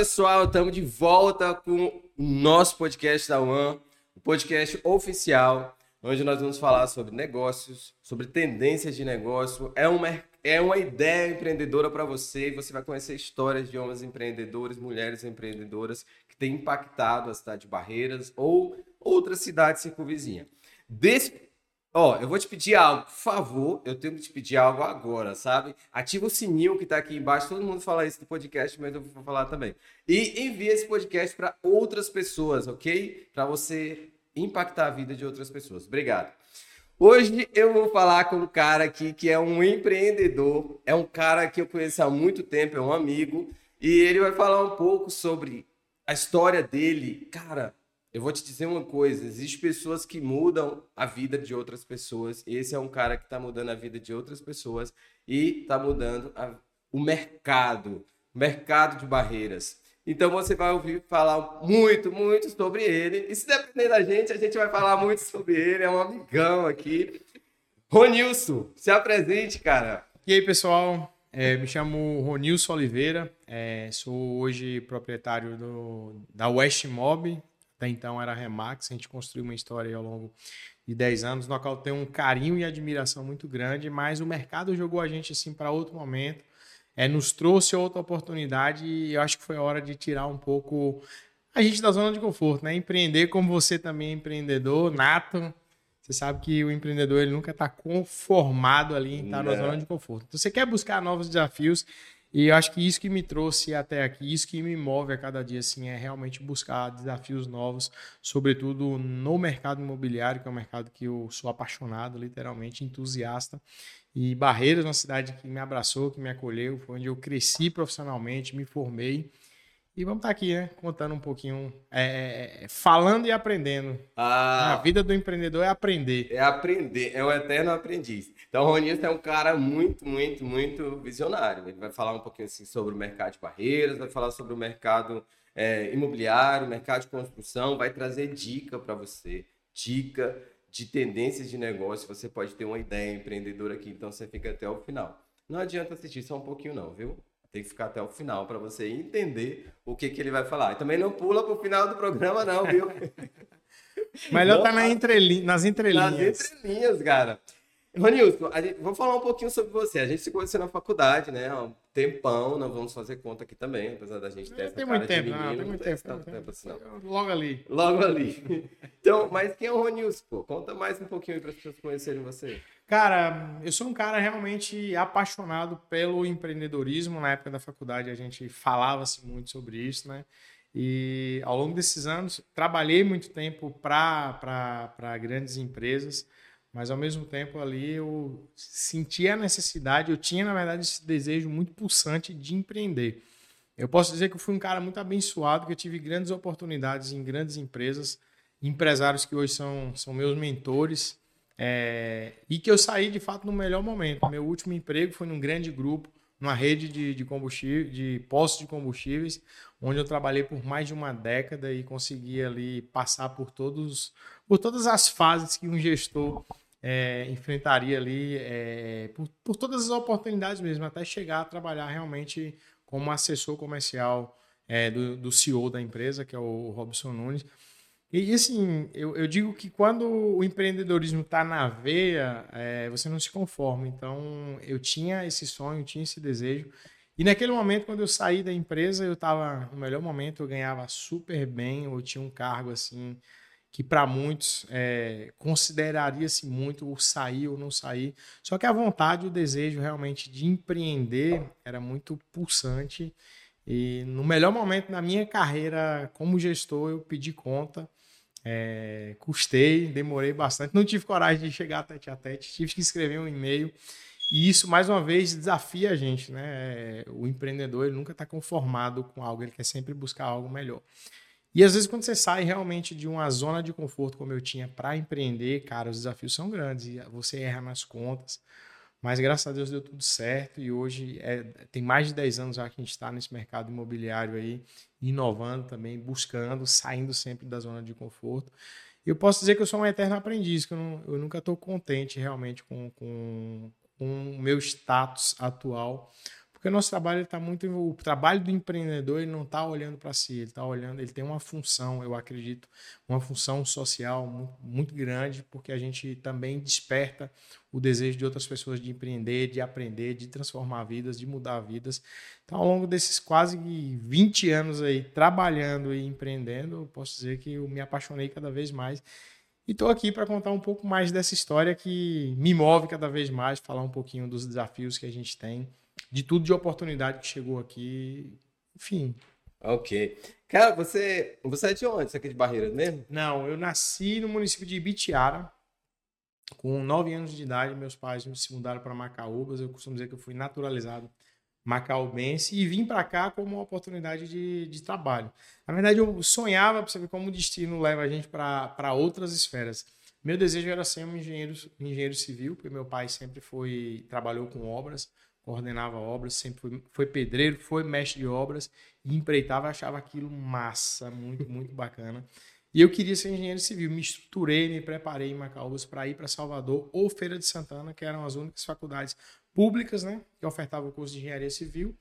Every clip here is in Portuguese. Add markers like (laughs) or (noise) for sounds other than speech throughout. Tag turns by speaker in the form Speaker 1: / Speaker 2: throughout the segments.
Speaker 1: pessoal, estamos de volta com o nosso podcast da One, o podcast oficial, onde nós vamos falar sobre negócios, sobre tendências de negócio. É uma, é uma ideia empreendedora para você e você vai conhecer histórias de homens empreendedores, mulheres empreendedoras que têm impactado a cidade de Barreiras ou outras cidades circunvizinhas. Desse Ó, eu vou te pedir algo, por favor, eu tenho que te pedir algo agora, sabe? Ativa o sininho que tá aqui embaixo, todo mundo fala isso no podcast, mas eu vou falar também. E envie esse podcast para outras pessoas, ok? Para você impactar a vida de outras pessoas. Obrigado. Hoje eu vou falar com um cara aqui que é um empreendedor, é um cara que eu conheço há muito tempo, é um amigo, e ele vai falar um pouco sobre a história dele. Cara, eu vou te dizer uma coisa: existem pessoas que mudam a vida de outras pessoas. Esse é um cara que está mudando a vida de outras pessoas e está mudando a, o mercado, o mercado de barreiras. Então você vai ouvir falar muito, muito sobre ele. E se depender da gente, a gente vai falar muito sobre ele. É um amigão aqui. Ronilson, se apresente, cara.
Speaker 2: E aí, pessoal? É, me chamo Ronilson Oliveira, é, sou hoje proprietário do, da West Mob, até então era Remax, a gente construiu uma história ao longo de 10 anos, no qual tem um carinho e admiração muito grande, mas o mercado jogou a gente assim para outro momento, é, nos trouxe outra oportunidade e eu acho que foi a hora de tirar um pouco a gente da zona de conforto, né? Empreender como você também é empreendedor, nato, você sabe que o empreendedor ele nunca está conformado ali em estar na zona de conforto. Então, você quer buscar novos desafios e eu acho que isso que me trouxe até aqui, isso que me move a cada dia, assim, é realmente buscar desafios novos, sobretudo no mercado imobiliário, que é um mercado que eu sou apaixonado, literalmente, entusiasta. E Barreiras, uma cidade que me abraçou, que me acolheu, foi onde eu cresci profissionalmente, me formei. E vamos estar tá aqui, né? Contando um pouquinho, é, é, é, falando e aprendendo. Ah, a vida do empreendedor é aprender.
Speaker 1: É aprender, é o eterno aprendiz. Então, o Ronilson é um cara muito, muito, muito visionário. Ele vai falar um pouquinho assim, sobre o mercado de barreiras, vai falar sobre o mercado é, imobiliário, mercado de construção, vai trazer dica para você, dica de tendências de negócio. Você pode ter uma ideia empreendedora aqui, então você fica até o final. Não adianta assistir só um pouquinho, não, viu? Tem que ficar até o final para você entender o que, que ele vai falar. E também não pula para o final do programa, não, viu? (laughs)
Speaker 2: Melhor estar tá na entreli nas entrelinhas.
Speaker 1: Nas entrelinhas, cara. Ronilson, vamos falar um pouquinho sobre você. A gente se conheceu na faculdade, né? Tempão, não vamos fazer conta aqui também, apesar da gente ter essa
Speaker 2: tem muito tempo,
Speaker 1: menino,
Speaker 2: não, tem muito tempo,
Speaker 1: tanto tempo assim, não.
Speaker 2: Logo ali.
Speaker 1: Logo ali. (laughs) Então, mas quem é o Ronilson, pô? Conta mais um pouquinho aí para as pessoas conhecerem você.
Speaker 2: Cara, eu sou um cara realmente apaixonado pelo empreendedorismo. Na época da faculdade a gente falava-se muito sobre isso, né? E ao longo desses anos, trabalhei muito tempo para grandes empresas mas ao mesmo tempo ali eu sentia a necessidade, eu tinha na verdade esse desejo muito pulsante de empreender. Eu posso dizer que eu fui um cara muito abençoado, que eu tive grandes oportunidades em grandes empresas, empresários que hoje são, são meus mentores, é, e que eu saí de fato no melhor momento. Meu último emprego foi num grande grupo, numa rede de, de combustível, de postos de combustíveis, onde eu trabalhei por mais de uma década e consegui ali passar por todos por todas as fases que um gestor é, enfrentaria ali, é, por, por todas as oportunidades mesmo, até chegar a trabalhar realmente como assessor comercial é, do, do CEO da empresa, que é o Robson Nunes. E assim, eu, eu digo que quando o empreendedorismo está na veia, é, você não se conforma. Então, eu tinha esse sonho, tinha esse desejo. E naquele momento, quando eu saí da empresa, eu estava no melhor momento, eu ganhava super bem, eu tinha um cargo assim que para muitos é, consideraria-se muito o sair ou não sair. Só que a vontade, o desejo realmente de empreender era muito pulsante. E no melhor momento da minha carreira como gestor, eu pedi conta. É, custei, demorei bastante, não tive coragem de chegar tete a tete, tive que escrever um e-mail. E isso, mais uma vez, desafia a gente, né? O empreendedor ele nunca está conformado com algo, ele quer sempre buscar algo melhor. E às vezes, quando você sai realmente de uma zona de conforto, como eu tinha, para empreender, cara, os desafios são grandes e você erra nas contas. Mas graças a Deus deu tudo certo e hoje é, tem mais de 10 anos já que a gente está nesse mercado imobiliário aí, inovando também, buscando, saindo sempre da zona de conforto. Eu posso dizer que eu sou um eterno aprendiz, que eu, não, eu nunca estou contente realmente com, com, com o meu status atual Porque o nosso trabalho está muito. O trabalho do empreendedor ele não está olhando para si, ele está olhando, ele tem uma função, eu acredito, uma função social muito, muito grande, porque a gente também desperta o desejo de outras pessoas de empreender, de aprender, de transformar vidas, de mudar vidas. Então, ao longo desses quase 20 anos aí trabalhando e empreendendo, eu posso dizer que eu me apaixonei cada vez mais. E estou aqui para contar um pouco mais dessa história que me move cada vez mais, falar um pouquinho dos desafios que a gente tem, de tudo de oportunidade que chegou aqui, enfim.
Speaker 1: Ok. Cara, você, você é de onde? Você é aqui de Barreiras mesmo?
Speaker 2: Não, eu nasci no município de Ibitiara, com 9 anos de idade, meus pais se mudaram para Macaúbas. Eu costumo dizer que eu fui naturalizado macaubense e vim para cá como uma oportunidade de, de trabalho. Na verdade, eu sonhava para saber como o destino leva a gente para outras esferas. Meu desejo era ser um engenheiro, engenheiro civil, porque meu pai sempre foi trabalhou com obras, coordenava obras, sempre foi, foi pedreiro, foi mestre de obras e empreitava, achava aquilo massa, muito, muito bacana. E eu queria ser engenheiro civil. Me estruturei, me preparei em Macaúbas para ir para Salvador ou Feira de Santana, que eram as únicas faculdades públicas, né, que ofertavam o curso de engenharia civil.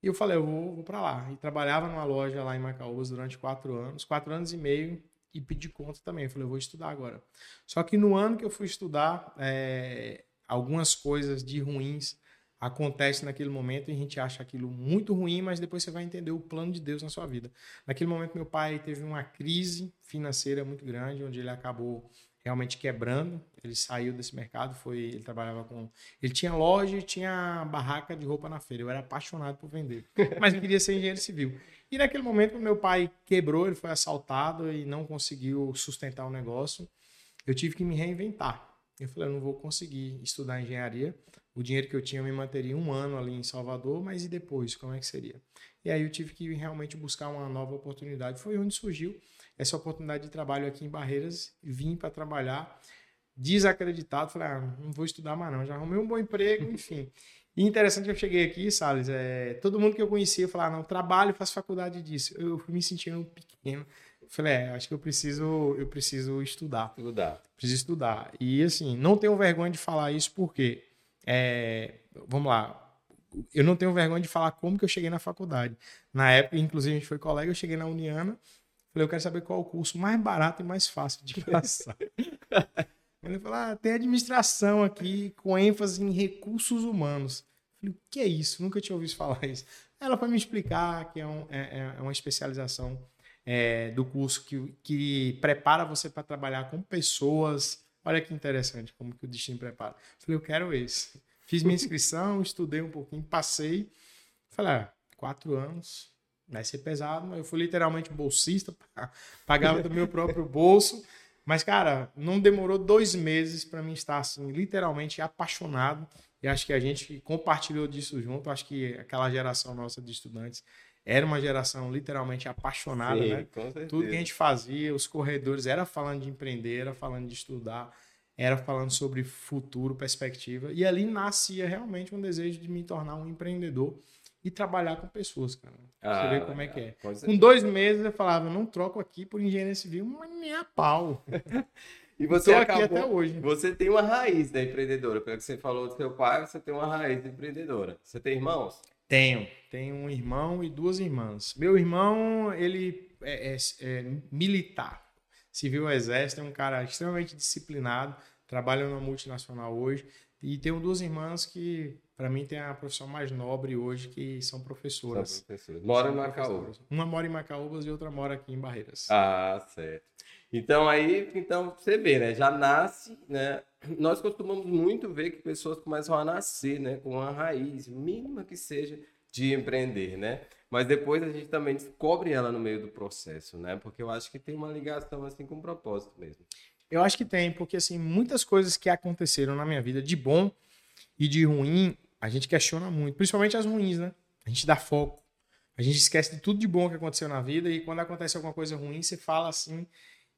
Speaker 2: E eu falei, eu vou, vou para lá. E trabalhava numa loja lá em Macaúbas durante quatro anos, quatro anos e meio, e pedi conta também. Eu falei, eu vou estudar agora. Só que no ano que eu fui estudar, é, algumas coisas de ruins acontece naquele momento e a gente acha aquilo muito ruim, mas depois você vai entender o plano de Deus na sua vida. Naquele momento, meu pai teve uma crise financeira muito grande, onde ele acabou realmente quebrando. Ele saiu desse mercado, foi, ele trabalhava com, ele tinha loja e tinha barraca de roupa na feira. Eu era apaixonado por vender, (laughs) mas queria ser engenheiro civil. E naquele momento, meu pai quebrou, ele foi assaltado e não conseguiu sustentar o negócio. Eu tive que me reinventar. Eu falei, eu não vou conseguir estudar engenharia. O dinheiro que eu tinha eu me manteria um ano ali em Salvador, mas e depois? Como é que seria? E aí eu tive que realmente buscar uma nova oportunidade. Foi onde surgiu essa oportunidade de trabalho aqui em Barreiras. Vim para trabalhar desacreditado. Falei, ah, não vou estudar mais não. Já arrumei um bom emprego, (laughs) enfim. E interessante que eu cheguei aqui, Salles, é, todo mundo que eu conhecia falava, não, trabalho, faço faculdade disso. Eu fui me sentindo pequeno. Falei, é, acho que eu preciso, eu preciso estudar.
Speaker 1: Estudar.
Speaker 2: Preciso estudar. E assim, não tenho vergonha de falar isso porque, é, vamos lá, eu não tenho vergonha de falar como que eu cheguei na faculdade. Na época, inclusive, a gente foi colega, eu cheguei na Uniana, falei, eu quero saber qual é o curso mais barato e mais fácil de passar. (laughs) Ele falou, ah, tem administração aqui com ênfase em recursos humanos. falei, o que é isso? Nunca tinha ouvido falar isso. Ela foi me explicar que é, um, é, é uma especialização é, do curso que, que prepara você para trabalhar com pessoas. Olha que interessante como que o destino prepara. Falei, eu quero esse. Fiz minha inscrição, estudei um pouquinho, passei. Falei, ah, quatro anos, vai ser pesado, mas eu fui literalmente bolsista, (laughs) pagava do meu próprio bolso. Mas, cara, não demorou dois meses para mim estar, assim, literalmente apaixonado. E acho que a gente compartilhou disso junto. Acho que aquela geração nossa de estudantes era uma geração literalmente apaixonada, Sim, né? Tudo que a gente fazia, os corredores, era falando de empreender, era falando de estudar, era falando sobre futuro, perspectiva. E ali nascia realmente um desejo de me tornar um empreendedor e trabalhar com pessoas, cara. Ah, Você vê como é que é. Com, com dois meses eu falava, não troco aqui por engenharia civil, mas nem a pau. (laughs)
Speaker 1: E você acabou, aqui até hoje. Você tem uma raiz da empreendedora. Pelo que você falou do seu pai, você tem uma raiz de empreendedora. Você tem irmãos?
Speaker 2: Tenho. Tenho um irmão e duas irmãs. Meu irmão, ele é, é, é militar. Civil Exército, é um cara extremamente disciplinado, trabalha numa multinacional hoje. E tenho duas irmãs que, para mim, tem a profissão mais nobre hoje, que são professoras. São professoras.
Speaker 1: Mora em Macaúbas.
Speaker 2: Uma mora em Macaúbas e outra mora aqui em Barreiras.
Speaker 1: Ah, certo. Então aí, então você vê, né? Já nasce, né? Nós costumamos muito ver que pessoas começam a nascer, né? Com uma raiz mínima que seja de empreender, né? Mas depois a gente também descobre ela no meio do processo, né? Porque eu acho que tem uma ligação assim com um propósito mesmo.
Speaker 2: Eu acho que tem, porque assim, muitas coisas que aconteceram na minha vida de bom e de ruim, a gente questiona muito, principalmente as ruins, né? A gente dá foco. A gente esquece de tudo de bom que aconteceu na vida e quando acontece alguma coisa ruim, você fala assim,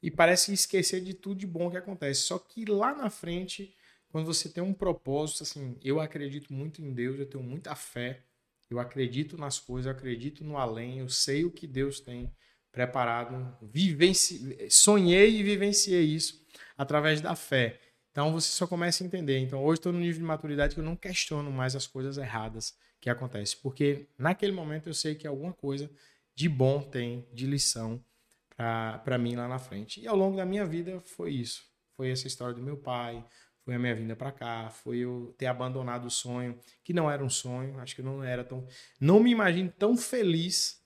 Speaker 2: e parece esquecer de tudo de bom que acontece. Só que lá na frente, quando você tem um propósito, assim, eu acredito muito em Deus, eu tenho muita fé, eu acredito nas coisas, eu acredito no além, eu sei o que Deus tem preparado, sonhei e vivenciei isso através da fé. Então você só começa a entender. Então hoje estou no nível de maturidade que eu não questiono mais as coisas erradas que acontece. Porque naquele momento eu sei que alguma coisa de bom tem, de lição para mim lá na frente. E ao longo da minha vida foi isso. Foi essa história do meu pai, foi a minha vinda para cá, foi eu ter abandonado o sonho, que não era um sonho, acho que não era tão. Não me imagino tão feliz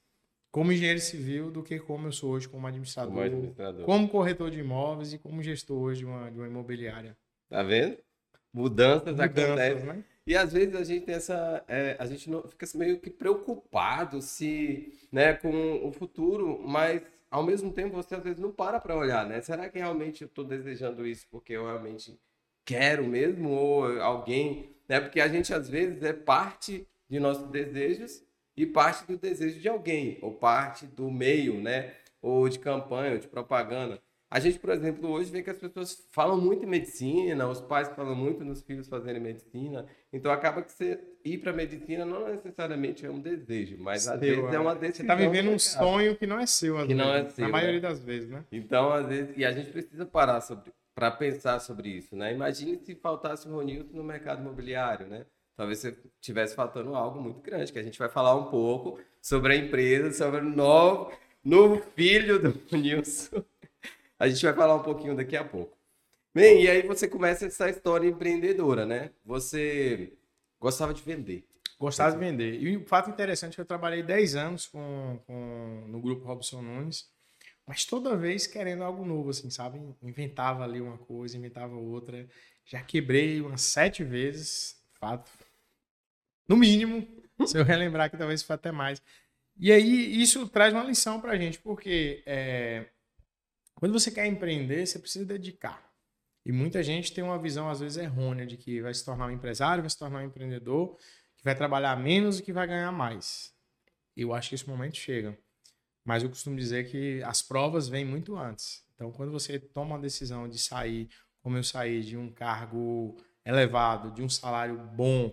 Speaker 2: como engenheiro civil do que como eu sou hoje como administrador, como, administrador. como corretor de imóveis e como gestor hoje de uma, de uma imobiliária.
Speaker 1: Tá vendo? Mudanças, Mudanças acontecem. Né? E às vezes a gente tem essa. É, a gente não fica meio que preocupado se, né, com o futuro, mas ao mesmo tempo você às vezes não para para olhar, né? Será que realmente eu estou desejando isso porque eu realmente quero mesmo ou alguém, né? Porque a gente às vezes é parte de nossos desejos e parte do desejo de alguém, ou parte do meio, né? Ou de campanha, ou de propaganda. A gente, por exemplo, hoje vê que as pessoas falam muito em medicina, os pais falam muito nos filhos fazerem medicina. Então acaba que você ir para medicina não necessariamente é um desejo, mas seu, às vezes é, é uma decisão.
Speaker 2: Você está vivendo um sonho que não é seu, às
Speaker 1: que
Speaker 2: vezes,
Speaker 1: não é seu,
Speaker 2: na maioria né? das vezes, né?
Speaker 1: Então, às vezes, e a gente precisa parar sobre para pensar sobre isso, né? Imagine se faltasse o Ronilson no mercado imobiliário, né? Talvez você tivesse faltando algo muito grande, que a gente vai falar um pouco sobre a empresa, sobre o novo, novo filho do (laughs) Ronilson. A gente vai falar um pouquinho daqui a pouco. Bem, e aí você começa essa história empreendedora, né? Você gostava de vender.
Speaker 2: Gostava de vender. E o fato interessante é que eu trabalhei 10 anos com, com, no grupo Robson Nunes, mas toda vez querendo algo novo, assim, sabe? Inventava ali uma coisa, inventava outra. Já quebrei umas sete vezes, fato. No mínimo, (laughs) se eu relembrar que talvez foi até mais. E aí, isso traz uma lição pra gente, porque é, quando você quer empreender, você precisa dedicar. E muita gente tem uma visão, às vezes, errônea de que vai se tornar um empresário, vai se tornar um empreendedor, que vai trabalhar menos e que vai ganhar mais. Eu acho que esse momento chega. Mas eu costumo dizer que as provas vêm muito antes. Então, quando você toma a decisão de sair, como eu saí, de um cargo elevado, de um salário bom,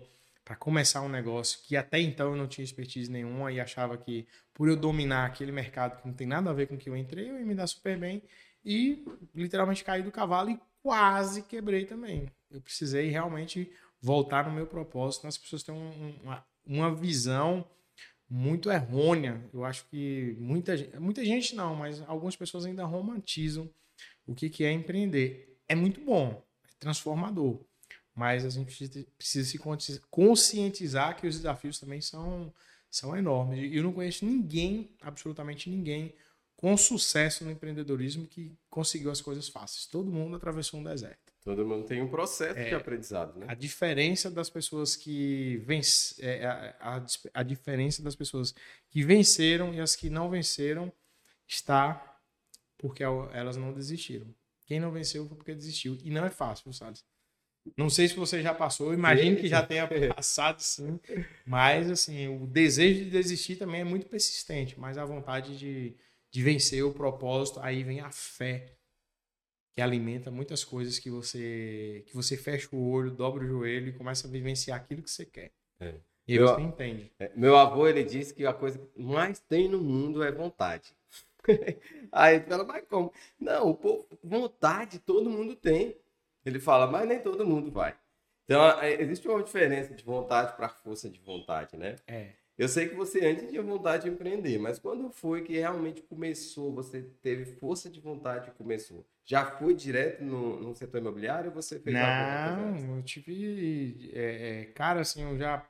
Speaker 2: para começar um negócio que até então eu não tinha expertise nenhuma e achava que por eu dominar aquele mercado que não tem nada a ver com o que eu entrei, eu ia me dar super bem e literalmente caí do cavalo e quase quebrei também. Eu precisei realmente voltar no meu propósito. As pessoas têm um, uma, uma visão muito errônea. Eu acho que muita, muita gente não, mas algumas pessoas ainda romantizam o que, que é empreender. É muito bom, é transformador mas a gente precisa se conscientizar que os desafios também são, são enormes. E eu não conheço ninguém, absolutamente ninguém, com sucesso no empreendedorismo que conseguiu as coisas fáceis. Todo mundo atravessou um deserto.
Speaker 1: Todo mundo tem um processo
Speaker 2: é,
Speaker 1: de aprendizado, né?
Speaker 2: A diferença das pessoas que venc... É, a, a, a diferença das pessoas que venceram e as que não venceram está porque elas não desistiram. Quem não venceu foi porque desistiu. E não é fácil, sabe? Não sei se você já passou, imagino que já tenha (laughs) passado sim. Mas, assim, o desejo de desistir também é muito persistente, mas a vontade de, de vencer o propósito, aí vem a fé, que alimenta muitas coisas que você que você fecha o olho, dobra o joelho e começa a vivenciar aquilo que você quer. É. E meu, você entende.
Speaker 1: É, meu avô, ele disse que a coisa que mais tem no mundo é vontade. (laughs) aí fala, mas como? Não, pô, vontade todo mundo tem. Ele fala, mas nem todo mundo vai. Então, é, existe uma diferença de vontade para força de vontade, né?
Speaker 2: É.
Speaker 1: Eu sei que você antes tinha vontade de empreender, mas quando foi que realmente começou, você teve força de vontade e começou? Já foi direto no, no setor imobiliário ou você fez
Speaker 2: Não, eu tive... É, é, cara, assim, eu já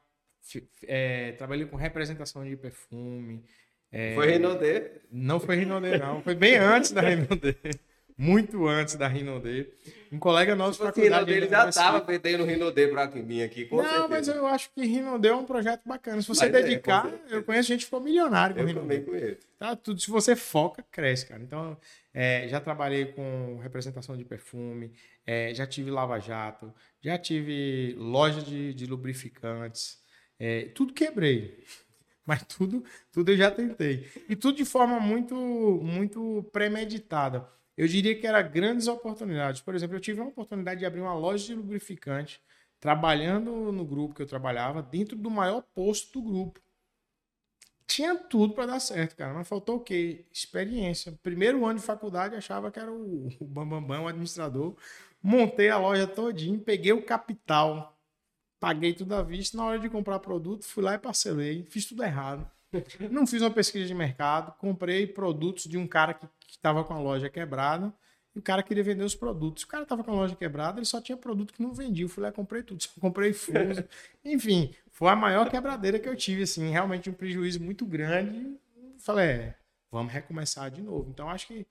Speaker 2: é, trabalhei com representação de perfume.
Speaker 1: É, foi Renaudet?
Speaker 2: Não foi Renaudet, não. Foi bem antes da Renaudet (laughs) muito antes da Rinode. Um colega nosso
Speaker 1: tipo assim, faculdade... Ele já estava vendendo Rinode para mim aqui, com
Speaker 2: Não,
Speaker 1: certeza.
Speaker 2: mas eu acho que Rinode é um projeto bacana. Se você mas é, dedicar, é, eu conheço gente que ficou milionário com
Speaker 1: eu Rinode. conheço.
Speaker 2: Tá, tudo, se você foca, cresce, cara. Então, é, já trabalhei com representação de perfume, é, já tive lava-jato, já tive loja de, de lubrificantes, é, tudo quebrei. (laughs) Mas tudo, tudo eu já tentei. E tudo de forma muito, muito premeditada eu diria que era grandes oportunidades. Por exemplo, eu tive uma oportunidade de abrir uma loja de lubrificante, trabalhando no grupo que eu trabalhava, dentro do maior posto do grupo. Tinha tudo para dar certo, cara, mas faltou o quê? Experiência. Primeiro ano de faculdade, achava que era o, Bambambam, o administrador. Montei a loja todinha, peguei o capital paguei tudo à vista. Na hora de comprar produto, fui lá e parcelei. Fiz tudo errado. Não fiz uma pesquisa de mercado. Comprei produtos de um cara que estava com a loja quebrada. E o cara queria vender os produtos. O cara estava com a loja quebrada, ele só tinha produto que não vendia. Eu fui lá comprei tudo. (laughs) Só comprei fuso. Enfim, foi a maior quebradeira que eu tive, assim. Realmente um prejuízo muito grande. Falei, é, vamos recomeçar de novo. Então, acho que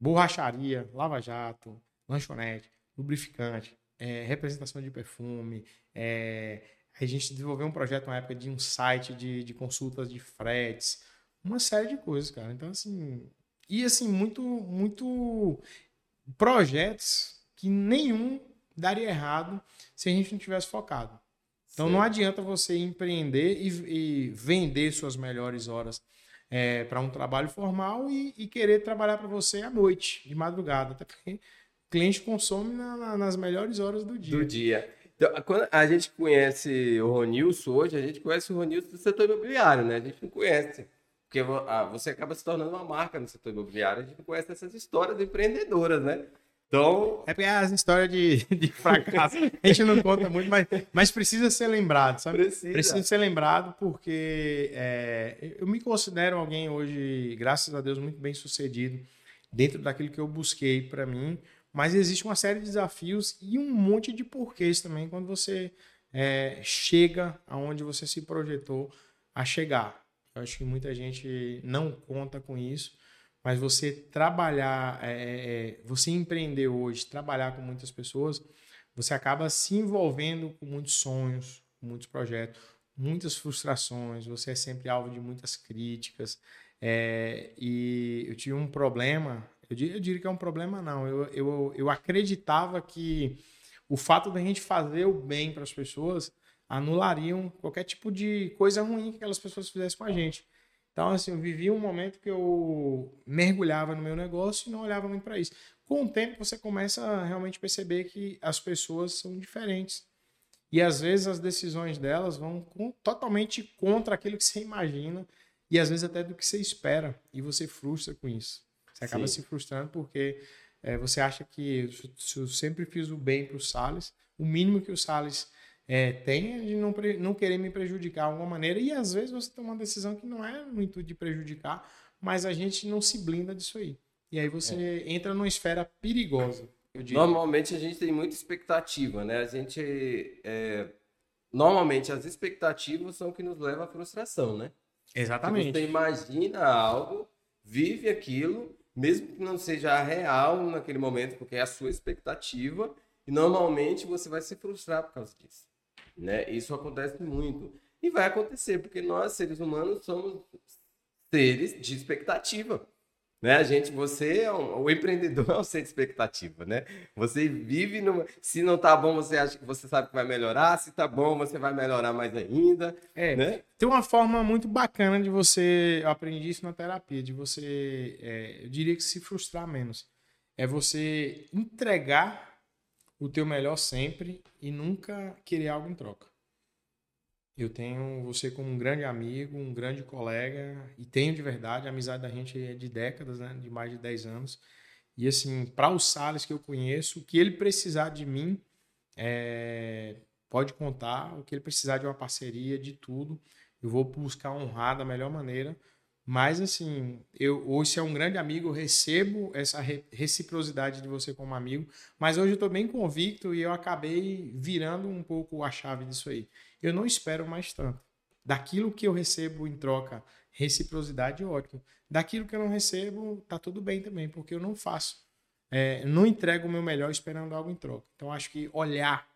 Speaker 2: borracharia, lava-jato, lanchonete, lubrificante, é, representação de perfume, é, a gente desenvolveu um projeto na época de um site de, de consultas de fretes, uma série de coisas, cara. Então, assim, e assim, muito, muito projetos que nenhum daria errado se a gente não tivesse focado. Então, Sim. não adianta você empreender e, e vender suas melhores horas é, para um trabalho formal e, e querer trabalhar para você à noite, de madrugada. Até porque o cliente consome na, na, nas melhores horas do dia.
Speaker 1: Do dia. Então, quando a gente conhece o Ronilson hoje, a gente conhece o Ronilson do setor imobiliário, né? A gente não conhece. Porque ah, você acaba se tornando uma marca no setor imobiliário, a gente conhece essas histórias empreendedoras, né? Então.
Speaker 2: É porque as histórias de, (laughs) de fracasso a gente não conta muito, mas, mas precisa ser lembrado, sabe? Precisa. Precisa ser lembrado porque é, eu me considero alguém hoje, graças a Deus, muito bem sucedido dentro daquilo que eu busquei para mim. Mas existe uma série de desafios e um monte de porquês também quando você é, chega aonde você se projetou a chegar. Eu acho que muita gente não conta com isso. Mas você trabalhar, é, é, é, você empreender hoje, trabalhar com muitas pessoas, você acaba se envolvendo com muitos sonhos, muitos projetos, muitas frustrações, você é sempre alvo de muitas críticas. É, e eu tive um problema, eu diria, eu diria, que é um problema, não. Eu, eu, eu acreditava que o fato da gente fazer o bem para as pessoas anulariam qualquer tipo de coisa ruim que aquelas pessoas fizessem com a gente. Então, assim, eu vivi um momento que eu mergulhava no meu negócio e não olhava muito para isso. Com o tempo, você começa a realmente perceber que as pessoas são diferentes. E às vezes as decisões delas vão com, totalmente contra aquilo que você imagina e às vezes até do que você espera. E você frustra com isso. Você acaba Sim. se frustrando porque é, você acha que se eu sempre fiz o bem para o Salles, o mínimo que o Salles é, tem de não, não querer me prejudicar de alguma maneira. E às vezes você toma uma decisão que não é intuito de prejudicar, mas a gente não se blinda disso aí. E aí você é. entra numa esfera perigosa.
Speaker 1: Normalmente a gente tem muita expectativa, né? A gente. É... Normalmente as expectativas são o que nos leva à frustração, né?
Speaker 2: Exatamente.
Speaker 1: Você imagina algo, vive aquilo, mesmo que não seja real naquele momento, porque é a sua expectativa, e normalmente você vai se frustrar por causa disso. Né? Isso acontece muito. E vai acontecer, porque nós, seres humanos, somos seres de expectativa. Né? A gente, você é um, o empreendedor (laughs) é um ser de expectativa, né? Você vive numa. Se não tá bom, você acha que você sabe que vai melhorar. Se tá bom, você vai melhorar mais ainda.
Speaker 2: É.
Speaker 1: Né?
Speaker 2: Tem uma forma muito bacana de você. Eu aprendi isso na terapia, de você. É, eu diria que se frustrar menos. É você entregar o teu melhor sempre e nunca querer algo em troca. Eu tenho você como um grande amigo, um grande colega, e tenho de verdade, a amizade da gente é de décadas, né? de mais de 10 anos. E assim, para o Salles que eu conheço, o que ele precisar de mim, é... pode contar, o que ele precisar de uma parceria, de tudo, eu vou buscar honrar da melhor maneira, mas, assim, eu hoje, se é um grande amigo, eu recebo essa reciprocidade de você como amigo, mas hoje eu estou bem convicto e eu acabei virando um pouco a chave disso aí. Eu não espero mais tanto. Daquilo que eu recebo em troca, reciprocidade, ótimo. Daquilo que eu não recebo, tá tudo bem também, porque eu não faço. É, não entrego o meu melhor esperando algo em troca. Então, acho que olhar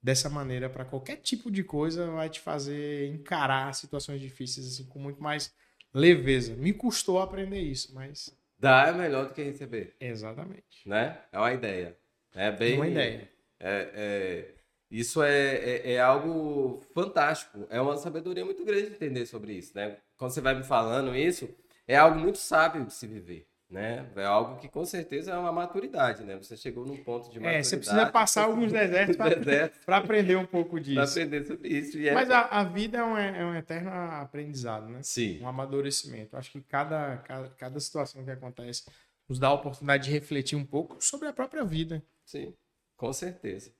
Speaker 2: dessa maneira para qualquer tipo de coisa vai te fazer encarar situações difíceis assim, com muito mais leveza. Me custou aprender isso, mas.
Speaker 1: Dar é melhor do que receber.
Speaker 2: Exatamente.
Speaker 1: Né? É uma ideia. É bem.
Speaker 2: Uma ideia.
Speaker 1: É, é... Isso é, é, é, algo fantástico. É uma sabedoria muito grande entender sobre isso, né? Quando você vai me falando isso, é algo muito sábio de se viver né? É algo que com certeza é uma maturidade, né? Você chegou num ponto de maturidade.
Speaker 2: É, você precisa passar alguns desertos para (laughs) aprender um pouco disso. Para
Speaker 1: aprender sobre isso. É...
Speaker 2: Mas a, a vida é um, é um eterno aprendizado, né?
Speaker 1: Sim.
Speaker 2: Um amadurecimento. Acho que cada, cada, cada situação que acontece nos dá a oportunidade de refletir um pouco sobre a própria vida.
Speaker 1: Sim, com certeza.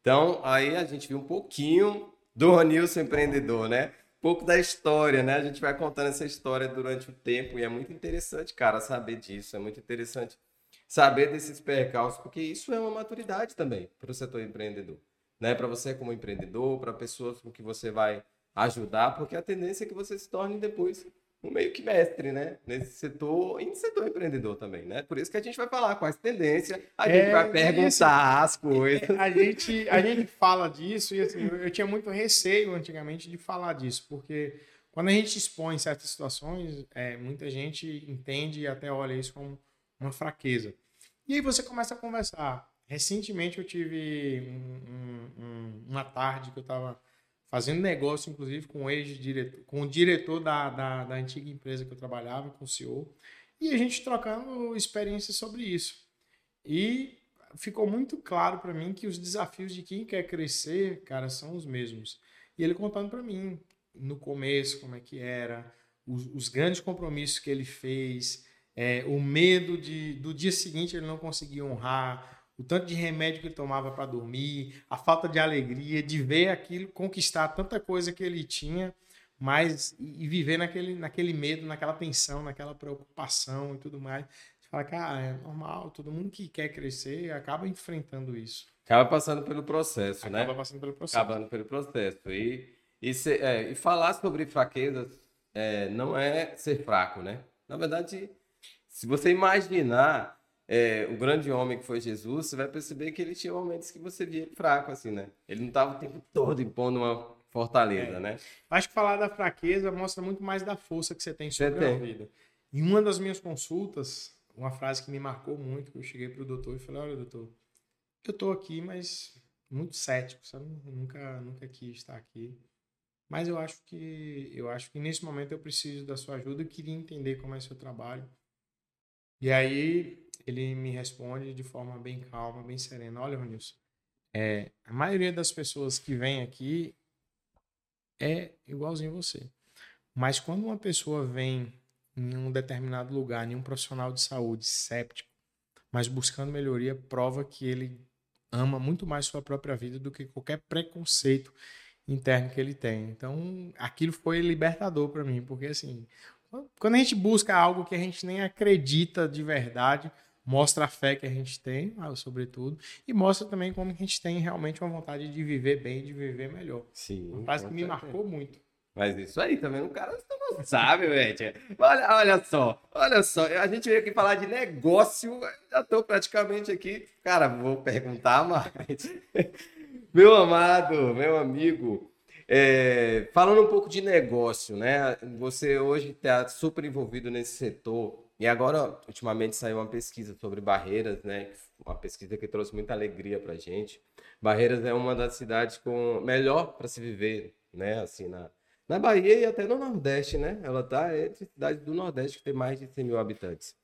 Speaker 1: Então, aí a gente viu um pouquinho do Ronilson empreendedor, né? Pouco da história, né? A gente vai contando essa história durante o tempo e é muito interessante, cara, saber disso. É muito interessante saber desses percalços, porque isso é uma maturidade também para o setor empreendedor, né? Para você como empreendedor, para pessoas com que você vai ajudar, porque a tendência é que você se torne depois um meio que mestre, né? Nesse setor e no setor empreendedor também, né? Por isso que a gente vai falar quais tendências, a gente é, vai perguntar isso. as coisas.
Speaker 2: É, a, gente, a gente fala disso e assim, eu, eu tinha muito receio antigamente de falar disso, porque quando a gente expõe certas situações, é, muita gente entende e até olha isso como uma fraqueza. E aí você começa a conversar. Recentemente eu tive um, um, uma tarde que eu estava fazendo negócio, inclusive, com o ex-diretor, com o diretor da, da, da, antiga empresa que eu trabalhava, com o CEO, e a gente trocando experiências sobre isso. E ficou muito claro para mim que os desafios de quem quer crescer, cara, são os mesmos. E ele contando para mim, no começo, como é que era, os, os grandes compromissos que ele fez, é, o medo de do dia seguinte ele não conseguir honrar, o tanto de remédio que ele tomava para dormir, a falta de alegria, de ver aquilo, conquistar tanta coisa que ele tinha, mas e viver naquele, naquele medo, naquela tensão, naquela preocupação e tudo mais. Você fala, cara, é normal, todo mundo que quer crescer acaba enfrentando isso.
Speaker 1: Acaba passando pelo processo,
Speaker 2: acaba
Speaker 1: né?
Speaker 2: Acaba passando pelo processo.
Speaker 1: Acabando pelo processo. E, e, se, é, e falar sobre fraquezas é, não é ser fraco, né? Na verdade, se você imaginar é, o grande homem que foi Jesus, você vai perceber que ele tinha momentos que você via fraco, assim, né? Ele não estava o tempo todo impondo uma fortaleza, é. né?
Speaker 2: Acho que falar da fraqueza mostra muito mais da força que você tem sobre você a vida. Em uma das minhas consultas, uma frase que me marcou muito, que eu cheguei para o doutor e falei, olha, doutor, eu estou aqui, mas muito cético, sabe? Eu nunca, nunca quis estar aqui. Mas eu acho que eu acho que nesse momento eu preciso da sua ajuda. Eu queria entender como é o seu trabalho. E aí ele me responde de forma bem calma, bem serena. Olha, Ronilson, é, a maioria das pessoas que vem aqui é igualzinho você. Mas quando uma pessoa vem em um determinado lugar, em um profissional de saúde séptico, mas buscando melhoria, prova que ele ama muito mais sua própria vida do que qualquer preconceito interno que ele tem. Então, aquilo foi libertador para mim, porque assim, quando a gente busca algo que a gente nem acredita de verdade, mostra a fé que a gente tem, ah, sobretudo, e mostra também como a gente tem realmente uma vontade de viver bem, de viver melhor.
Speaker 1: Sim.
Speaker 2: Uma frase que me marcou muito.
Speaker 1: Mas isso aí também o cara não sabe, velho. Olha, olha só, olha só. A gente veio aqui falar de negócio, já estou praticamente aqui. Cara, vou perguntar mais. (laughs) meu amado, meu amigo, é, falando um pouco de negócio, né? Você hoje está super envolvido nesse setor. E agora, ultimamente, saiu uma pesquisa sobre Barreiras, né? Uma pesquisa que trouxe muita alegria pra gente. Barreiras é uma das cidades com melhor para se viver, né? Assim, na, na Bahia e até no Nordeste, né? Ela tá entre cidades do Nordeste que tem mais de 100 mil habitantes.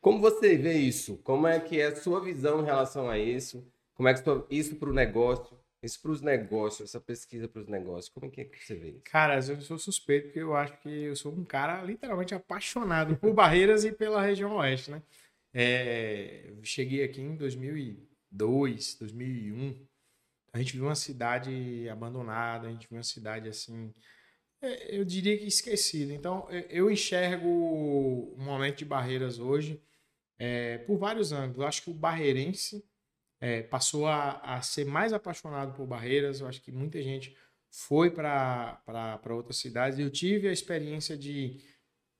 Speaker 1: Como você vê isso? Como é que é a sua visão em relação a isso? Como é que isso para o negócio? Isso para os negócios, essa pesquisa para os negócios, como é que, é você vê isso?
Speaker 2: Cara, eu sou suspeito porque eu acho que eu sou um cara literalmente apaixonado por Barreiras e pela região oeste, né? É, cheguei aqui em 2002, 2001. A gente viu uma cidade abandonada, a gente viu uma cidade assim, é, eu diria que esquecida. Então, eu enxergo o momento de Barreiras hoje é, por vários ângulos. Eu acho que o barreirense é, passou a, a, ser mais apaixonado por Barreiras. Eu acho que muita gente foi para outras cidades. Eu tive a experiência de,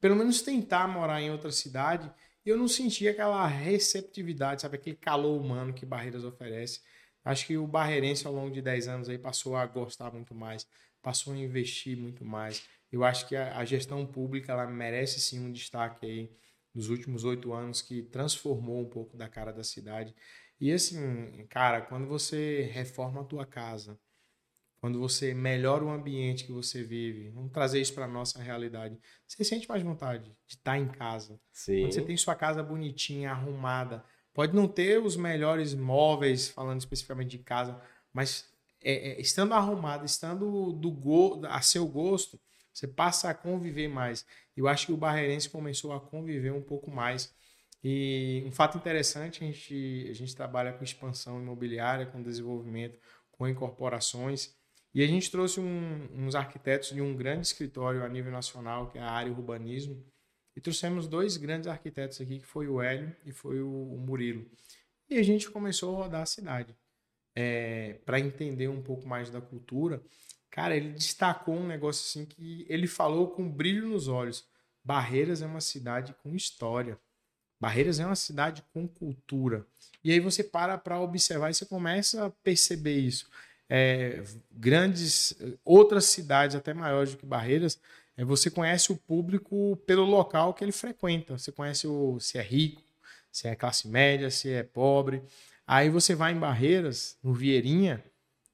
Speaker 2: pelo menos, tentar morar em outra cidade e eu não senti aquela receptividade, sabe? Aquele calor humano que Barreiras oferece. Acho que o barreirense, ao longo de 10 anos, aí, passou a gostar muito mais, passou a investir muito mais. Eu acho que a, a gestão pública ela merece sim um destaque aí nos últimos oito anos que transformou um pouco da cara da cidade. E assim, cara, quando você reforma a tua casa, quando você melhora o ambiente que você vive, vamos trazer isso para nossa realidade. Você sente mais vontade de estar em casa.
Speaker 1: Sim.
Speaker 2: Quando você tem sua casa bonitinha, arrumada, pode não ter os melhores móveis, falando especificamente de casa, mas é, é, estando arrumado, estando do go a seu gosto, você passa a conviver mais. Eu acho que o barreirense começou a conviver um pouco mais E um fato interessante, a gente, a gente trabalha com expansão imobiliária, com desenvolvimento, com incorporações. E a gente trouxe um, uns arquitetos de um grande escritório a nível nacional, que é a área urbanismo, e trouxemos dois grandes arquitetos aqui, que foi o Hélio e foi o, o Murilo. E a gente começou a rodar a cidade. É, para entender um pouco mais da cultura, cara, ele destacou um negócio assim que ele falou com brilho nos olhos. Barreiras é uma cidade com história. Barreiras é uma cidade com cultura. E aí você para para observar e você começa a perceber isso. É, grandes, outras cidades até maiores do que Barreiras, é, você conhece o público pelo local que ele frequenta. Você conhece o, se é rico, se é classe média, se é pobre. Aí você vai em Barreiras, no Vieirinha,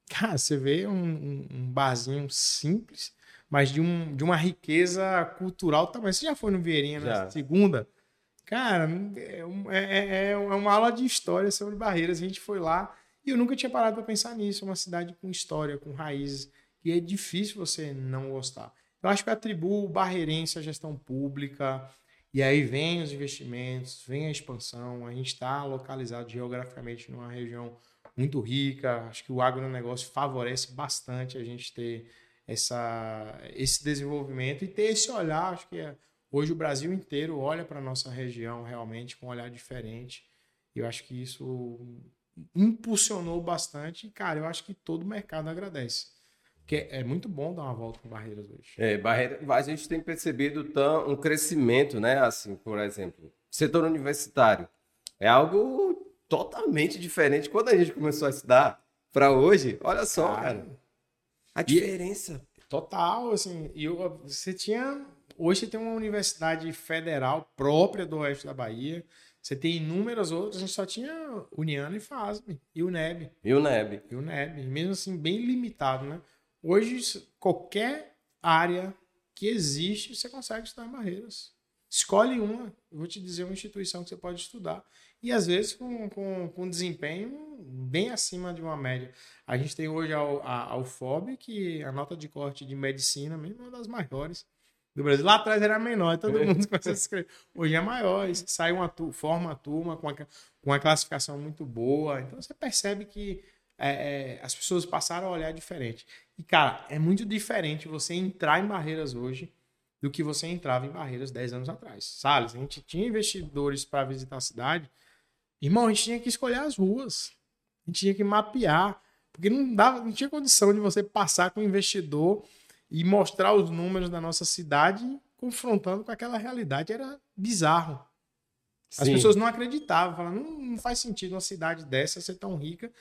Speaker 2: cara, você vê um, um, um barzinho simples, mas de, um, de uma riqueza cultural também. Você já foi no Vieirinha na segunda? Cara, é, é, é, é, uma aula de história sobre Barreiras. A gente foi lá e eu nunca tinha parado para pensar nisso. É uma cidade com história, com raízes. E é difícil você não gostar. Eu acho que eu atribuo barreirense à gestão pública, e aí vem os investimentos, vem a expansão. A gente está localizado geograficamente numa região muito rica. Acho que o agronegócio favorece bastante a gente ter essa, esse desenvolvimento e ter esse olhar. Acho que é, hoje o Brasil inteiro olha para a nossa região realmente com um olhar diferente. E eu acho que isso impulsionou bastante. E, cara, eu acho que todo o mercado agradece. Porque é muito bom dar uma volta com barreiras hoje.
Speaker 1: É, barreira, a gente tem percebido tão, um crescimento, né? Assim, por exemplo, setor universitário. É algo totalmente diferente. Quando a gente começou a estudar para hoje, olha só, cara. cara a diferença.
Speaker 2: E, total, assim. E eu, você tinha. Hoje você tem uma universidade federal própria do oeste da Bahia. Você tem inúmeras outras, a gente só tinha Uniano e FASB, e o NEB.
Speaker 1: E o NEB.
Speaker 2: E o NEB. Mesmo assim, bem limitado, né? Hoje, qualquer área que existe, você consegue estudar em Barreiras. Escolhe uma, eu vou te dizer uma instituição que você pode estudar. E às vezes com, com, com desempenho bem acima de uma média. A gente tem hoje a, a, a UFOB, que a nota de corte de medicina mesmo é uma das maiores do Brasil. Lá atrás era menor, todo mundo (laughs) começou a escrever. Hoje é maior, sai uma forma a turma com, a, com uma classificação muito boa. Então você percebe que é, é, as pessoas passaram a olhar diferente. E, cara, é muito diferente você entrar em barreiras hoje do que você entrava em barreiras 10 anos atrás. Salles, a gente tinha investidores para visitar a cidade. Irmão, a gente tinha que escolher as ruas. A gente tinha que mapear. Porque não, dava, não tinha condição de você passar com o investidor e mostrar os números da nossa cidade confrontando com aquela realidade. Era bizarro. As Sim. pessoas não acreditavam, falavam, não, não faz sentido uma cidade dessa ser tão rica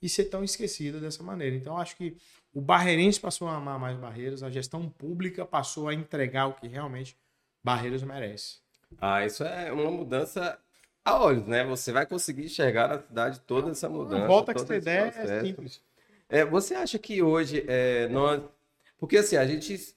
Speaker 2: e ser tão esquecida dessa maneira. Então, acho que o Barreirense passou a amar mais Barreiras, a gestão pública passou a entregar o que realmente Barreiras merece.
Speaker 1: Ah, isso é uma mudança a olhos, né? Você vai conseguir enxergar na cidade toda essa mudança.
Speaker 2: Volta que essa ideia é simples.
Speaker 1: É, você acha que hoje é, nós. Porque assim, a gente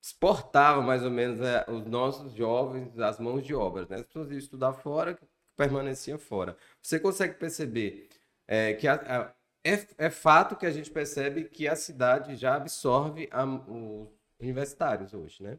Speaker 1: exportava mais ou menos é, os nossos jovens as mãos de obras, né? As pessoas iam estudar fora, permaneciam fora. Você consegue perceber é, que a, a é, é fato que a gente percebe que a cidade já absorve a, os universitários hoje, né?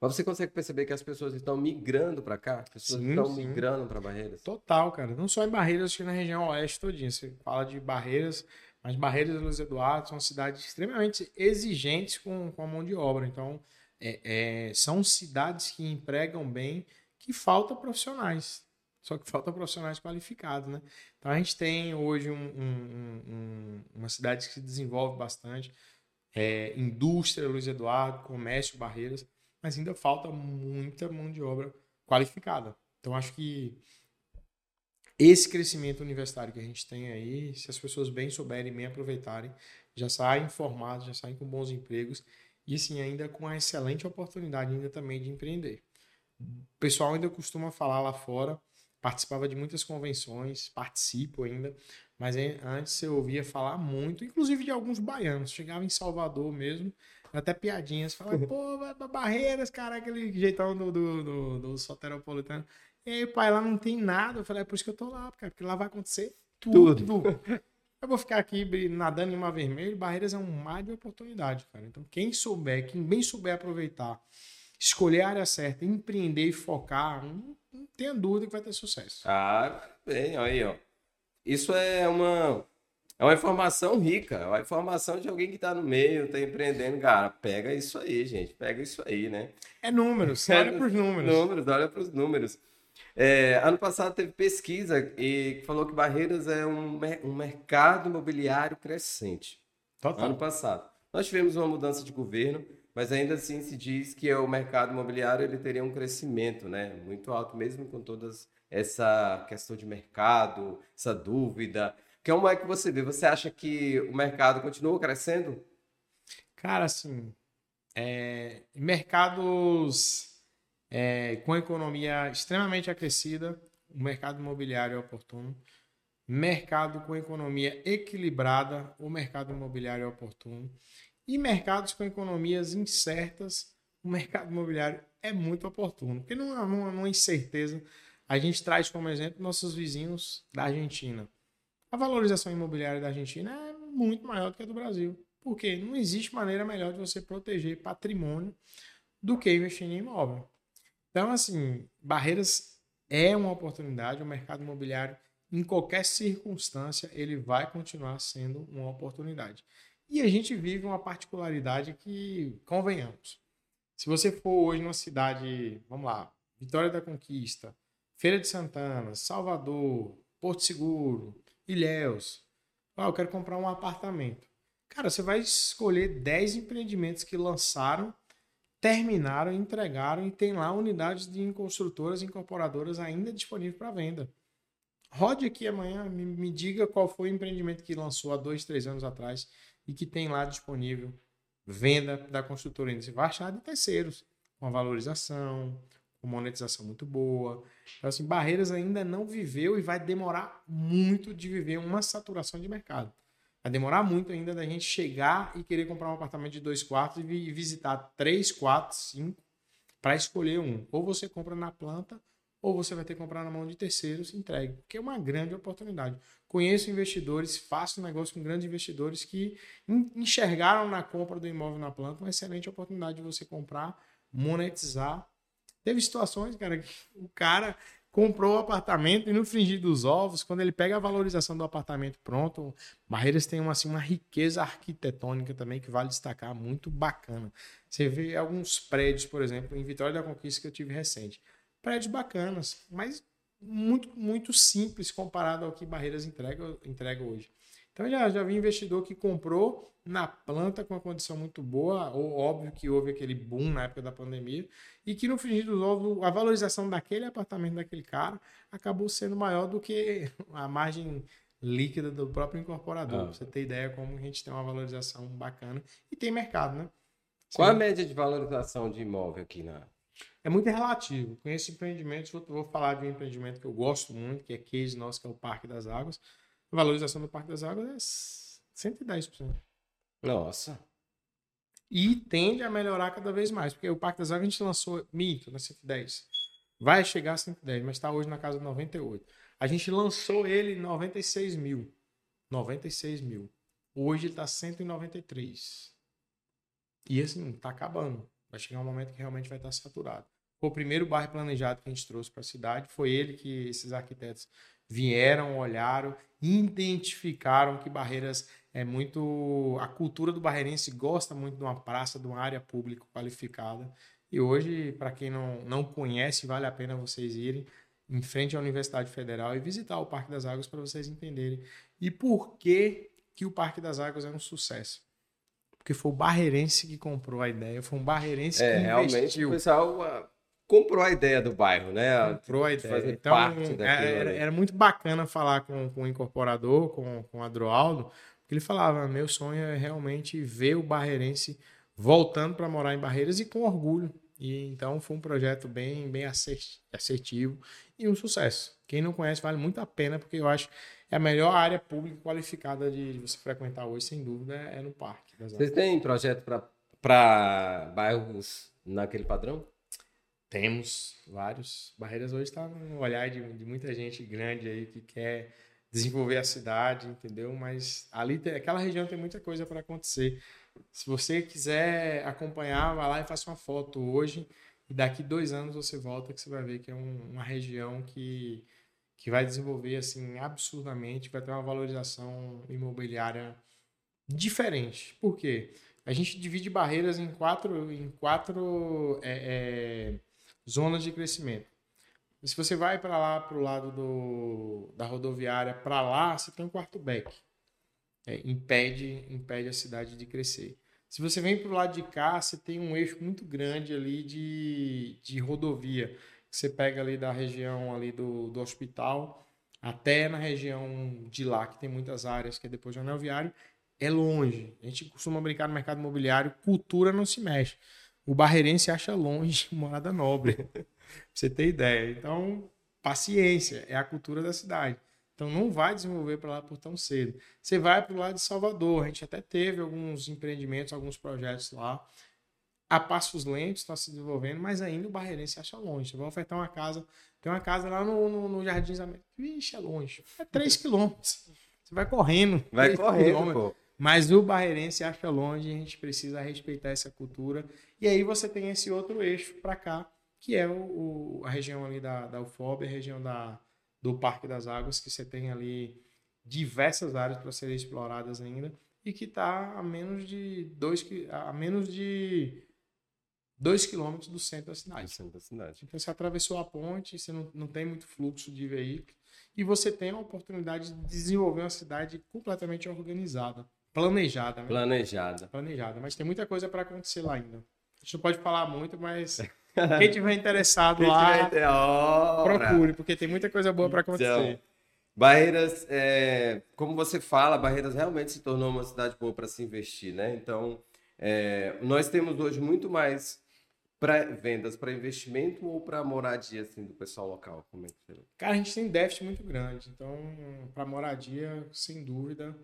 Speaker 1: Mas você consegue perceber que as pessoas estão migrando para cá? As pessoas sim, estão sim. migrando para Barreiras?
Speaker 2: Total, cara. Não só em Barreiras, acho que na região oeste todinha. Você fala de Barreiras, mas Barreiras e Luiz Eduardo são cidades extremamente exigentes com, com a mão de obra. Então, é, é, são cidades que empregam bem, que falta profissionais. Só que falta profissionais qualificados, né? Então a gente tem hoje um, um, um, uma cidade que se desenvolve bastante, é, indústria, Luiz Eduardo, comércio, barreiras, mas ainda falta muita mão de obra qualificada. Então acho que esse crescimento universitário que a gente tem aí, se as pessoas bem souberem, bem aproveitarem, já saem formados, já saem com bons empregos e assim ainda com a excelente oportunidade ainda também de empreender. O pessoal ainda costuma falar lá fora participava de muitas convenções, participo ainda, mas antes eu ouvia falar muito, inclusive de alguns baianos. Chegava em Salvador mesmo, até piadinhas, falava, (laughs) pô, Barreiras, cara, aquele jeitão do, do, do, do soteropolitano. E aí, pai, lá não tem nada. Eu falei, é por isso que eu tô lá, cara, porque lá vai acontecer tudo. tudo. (laughs) Eu vou ficar aqui nadando em mar vermelho. Barreiras é um mar de oportunidade, cara. Então, quem souber, quem bem souber aproveitar, escolher a área certa, empreender e focar, não, não tenha dúvida que vai ter sucesso.
Speaker 1: Ah, bem, aí, ó. Isso é uma, é uma informação rica, é uma informação de alguém que está no meio, está empreendendo. Cara, pega isso aí, gente. Pega isso aí, né?
Speaker 2: É números, (laughs) olha para os números.
Speaker 1: Números, olha para os números. É, ano passado teve pesquisa e falou que Barreiras é um, um mercado imobiliário crescente. Total. Ano passado. Nós tivemos uma mudança de governo, mas ainda assim se diz que o mercado imobiliário ele teria um crescimento né, muito alto, mesmo com todas essa questão de mercado, essa dúvida. Como é que você vê? Você acha que o mercado continua crescendo?
Speaker 2: Cara, assim, é, mercados é, com economia extremamente aquecida, o mercado imobiliário é oportuno. Mercado com economia equilibrada, o mercado imobiliário é oportuno. E mercados com economias incertas, o mercado imobiliário é muito oportuno. Porque numa, numa, numa incerteza, a gente traz como exemplo nossos vizinhos da Argentina. A valorização imobiliária da Argentina é muito maior do que a do Brasil. Porque não existe maneira melhor de você proteger patrimônio do que investir em imóvel. Então, assim, Barreiras é uma oportunidade, o mercado imobiliário, em qualquer circunstância, ele vai continuar sendo uma oportunidade. E a gente vive uma particularidade que, convenhamos, se você for hoje numa cidade, vamos lá, Vitória da Conquista, Feira de Santana, Salvador, Porto Seguro, Ilhéus, ah, eu quero comprar um apartamento. Cara, você vai escolher 10 empreendimentos que lançaram terminaram, entregaram e tem lá unidades de construtoras incorporadoras ainda disponíveis para venda. Rode aqui amanhã, me, me, diga qual foi o empreendimento que lançou há dois, três anos atrás e que tem lá disponível venda da construtora ainda. Você de terceiros, com valorização, com monetização muito boa. Então, assim, Barreiras ainda não viveu e vai demorar muito de viver uma saturação de mercado. Vai demorar muito ainda da gente chegar e querer comprar um apartamento de dois quartos e visitar três, quatro, cinco para escolher um. Ou você compra na planta, ou você vai ter que comprar na mão de terceiros e entregue, porque é uma grande oportunidade. Conheço investidores, faço negócio com grandes investidores que enxergaram na compra do imóvel na planta uma excelente oportunidade de você comprar, monetizar. Teve situações, cara, que o cara comprou o apartamento e no fringir dos ovos, quando ele pega a valorização do apartamento pronto, Barreiras tem uma, assim, uma riqueza arquitetônica também que vale destacar, muito bacana. Você vê alguns prédios, por exemplo, em Vitória da Conquista que eu tive recente. Prédios bacanas, mas muito, muito simples comparado ao que Barreiras entrega, entrega hoje. Então já, já vi investidor que comprou na planta com uma condição muito boa, ou óbvio que houve aquele boom na época da pandemia, e que no fim dos ovos a valorização daquele apartamento daquele cara acabou sendo maior do que a margem líquida do próprio incorporador. Ah. Pra você ter ideia como a gente tem uma valorização bacana e tem mercado, né?
Speaker 1: Qual a média de valorização de imóvel aqui na.
Speaker 2: É muito relativo. Conheço empreendimentos, vou, vou falar de um empreendimento que eu gosto muito, que é case nosso, que é o Parque das Águas. A valorização do Parque das Águas é 110%.
Speaker 1: Nossa.
Speaker 2: E tende a melhorar cada vez mais, porque o Parque das Águas a gente lançou mito na 110. Vai chegar a 110, mas está hoje na casa de 98. A gente lançou ele em 96 mil. 96 mil. Hoje ele está 193. E assim, está acabando. Vai chegar um momento que realmente vai estar tá saturado. Foi o primeiro bairro planejado que a gente trouxe para a cidade. Foi ele que esses arquitetos vieram, olharam, identificaram que Barreiras é muito. A cultura do barreirense gosta muito de uma praça, de uma área pública qualificada. E hoje, para quem não, não conhece, vale a pena vocês irem em frente à Universidade Federal e visitar o Parque das Águas para vocês entenderem. E por que, que o Parque das Águas é um sucesso? Porque foi o barreirense que comprou a ideia, foi um barreirense é, que investiu.
Speaker 1: Realmente, o pessoal comprou a ideia do bairro, né?
Speaker 2: Comprou a ideia. Então, é, era, era, muito bacana falar com, com o incorporador, com, com o Adroaldo, porque ele falava: meu sonho é realmente ver o barreirense voltando para morar em Barreiras e com orgulho. E então foi um projeto bem, bem assertivo e um sucesso. Quem não conhece vale muito a pena, porque eu acho que é a melhor área pública qualificada de você frequentar hoje, sem dúvida, é no parque.
Speaker 1: Vocês têm projeto para bairros naquele padrão?
Speaker 2: Temos vários. Barreiras hoje está no olhar de, de, muita gente grande aí que quer desenvolver a cidade, entendeu? Mas ali, tem, aquela região tem muita coisa para acontecer. Se você quiser acompanhar, vá lá e faça uma foto hoje E daqui dois anos você volta que você vai ver que é um, uma região que, que vai desenvolver assim absurdamente, vai ter uma valorização imobiliária diferente. Por quê? A gente divide barreiras em quatro, em quatro é, é, zonas de crescimento. Se você vai para lá, para o lado do, da rodoviária, para lá, você tem um quarto beck. É, impede, impede a cidade de crescer. Se você vem para o lado de cá, você tem um eixo muito grande ali de, de rodovia. Você pega ali da região ali do, do hospital até na região de lá, que tem muitas áreas, que é depois do anel viário, é longe. A gente costuma brincar no mercado imobiliário, cultura não se mexe. O barreirense acha longe (laughs) morada nobre. pra você ter ideia. Então, paciência, é a cultura da cidade. Então não vai desenvolver para lá por tão cedo. Você vai para o lado de Salvador. A gente até teve alguns empreendimentos, alguns projetos lá. A passos lentos está se desenvolvendo, mas ainda o Barreirense acha longe. Você vai ofertar uma casa. Tem uma casa lá no, no, no Jardins América. Vixe, é longe. É 3 quilômetros. Você vai correndo.
Speaker 1: Vai correndo, pô.
Speaker 2: Mas o Barreirense acha longe, a gente precisa respeitar essa cultura. E aí você tem esse outro eixo para cá, que é o, o, a região ali da, da UFOB, a região da, do Parque das Águas, que você tem ali diversas áreas para serem exploradas ainda e que está a menos de dois a menos de dois quilômetros do centro da cidade.
Speaker 1: centro da cidade.
Speaker 2: Então você atravessou a ponte, você não, não tem muito fluxo de veículos e você tem a oportunidade de desenvolver uma cidade completamente organizada, planejada. Né?
Speaker 1: Planejada.
Speaker 2: Planejada, mas tem muita coisa para acontecer lá ainda. A gente não pode falar muito, mas (laughs) Quem tiver interessado Quem lá, tiver... procure, porque tem muita coisa boa para acontecer. Então,
Speaker 1: Barreiras, é, como você fala, Barreiras realmente se tornou uma cidade boa para se investir, né? Então, é, nós temos hoje muito mais para vendas para investimento ou para moradia assim do pessoal local? Como é que
Speaker 2: você... Cara, a gente tem déficit muito grande. Então, para moradia, sem dúvida,